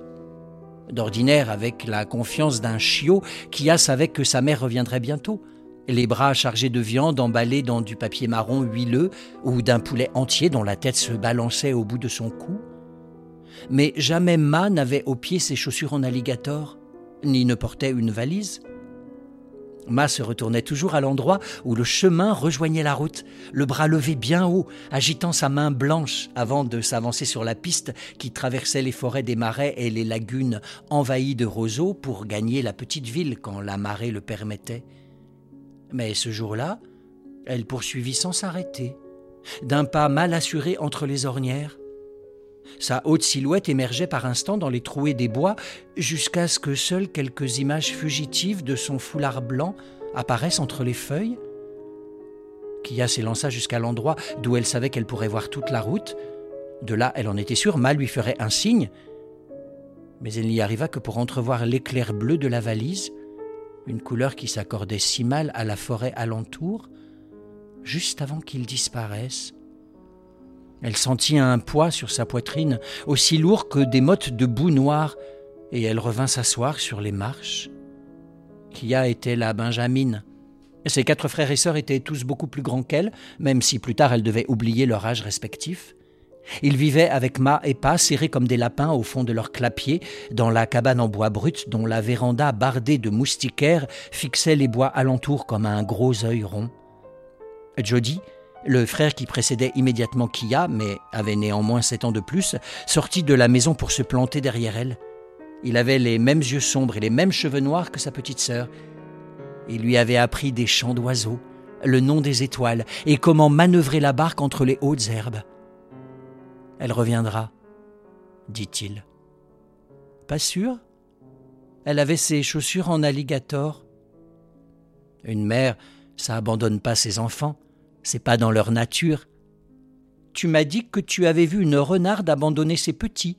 D'ordinaire, avec la confiance d'un chiot, Kia savait que sa mère reviendrait bientôt les bras chargés de viande emballée dans du papier marron huileux ou d'un poulet entier dont la tête se balançait au bout de son cou. Mais jamais Ma n'avait au pied ses chaussures en alligator, ni ne portait une valise. Ma se retournait toujours à l'endroit où le chemin rejoignait la route, le bras levé bien haut, agitant sa main blanche avant de s'avancer sur la piste qui traversait les forêts des marais et les lagunes envahies de roseaux pour gagner la petite ville quand la marée le permettait. Mais ce jour-là, elle poursuivit sans s'arrêter, d'un pas mal assuré entre les ornières. Sa haute silhouette émergeait par instants dans les trouées des bois, jusqu'à ce que seules quelques images fugitives de son foulard blanc apparaissent entre les feuilles. Kia s'élança jusqu'à l'endroit d'où elle savait qu'elle pourrait voir toute la route. De là, elle en était sûre, Mal lui ferait un signe. Mais elle n'y arriva que pour entrevoir l'éclair bleu de la valise, une couleur qui s'accordait si mal à la forêt alentour, juste avant qu'il disparaisse. Elle sentit un poids sur sa poitrine, aussi lourd que des mottes de boue noire, et elle revint s'asseoir sur les marches. Kia était la Benjamine. Ses quatre frères et sœurs étaient tous beaucoup plus grands qu'elle, même si plus tard elle devait oublier leur âge respectif. Ils vivaient avec Ma et Pa serrés comme des lapins au fond de leur clapier, dans la cabane en bois brut dont la véranda bardée de moustiquaires fixait les bois alentour comme un gros œil rond. Jody, le frère qui précédait immédiatement Kia, mais avait néanmoins sept ans de plus, sortit de la maison pour se planter derrière elle. Il avait les mêmes yeux sombres et les mêmes cheveux noirs que sa petite sœur. Il lui avait appris des chants d'oiseaux, le nom des étoiles et comment manœuvrer la barque entre les hautes herbes. Elle reviendra. dit-il. Pas sûr? Elle avait ses chaussures en alligator. Une mère, ça abandonne pas ses enfants, c'est pas dans leur nature. Tu m'as dit que tu avais vu une renarde abandonner ses petits.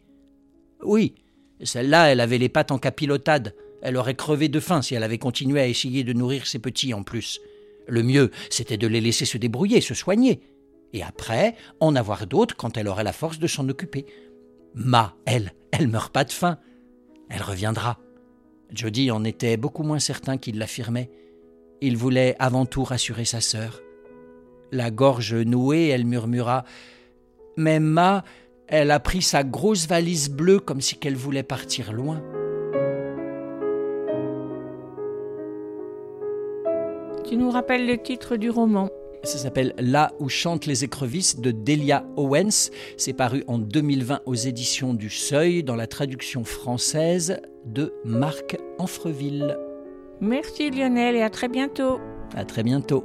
Oui, celle-là, elle avait les pattes en capilotade. Elle aurait crevé de faim si elle avait continué à essayer de nourrir ses petits en plus. Le mieux, c'était de les laisser se débrouiller, se soigner. Et après, en avoir d'autres quand elle aurait la force de s'en occuper. Ma, elle, elle meurt pas de faim. Elle reviendra. Jody en était beaucoup moins certain qu'il l'affirmait. Il voulait avant tout rassurer sa sœur. La gorge nouée, elle murmura Mais Ma, elle a pris sa grosse valise bleue comme si qu'elle voulait partir loin. Tu nous rappelles le titre du roman ça s'appelle Là où chantent les écrevisses de Delia Owens. C'est paru en 2020 aux éditions du Seuil dans la traduction française de Marc Anfreville. Merci Lionel et à très bientôt. À très bientôt.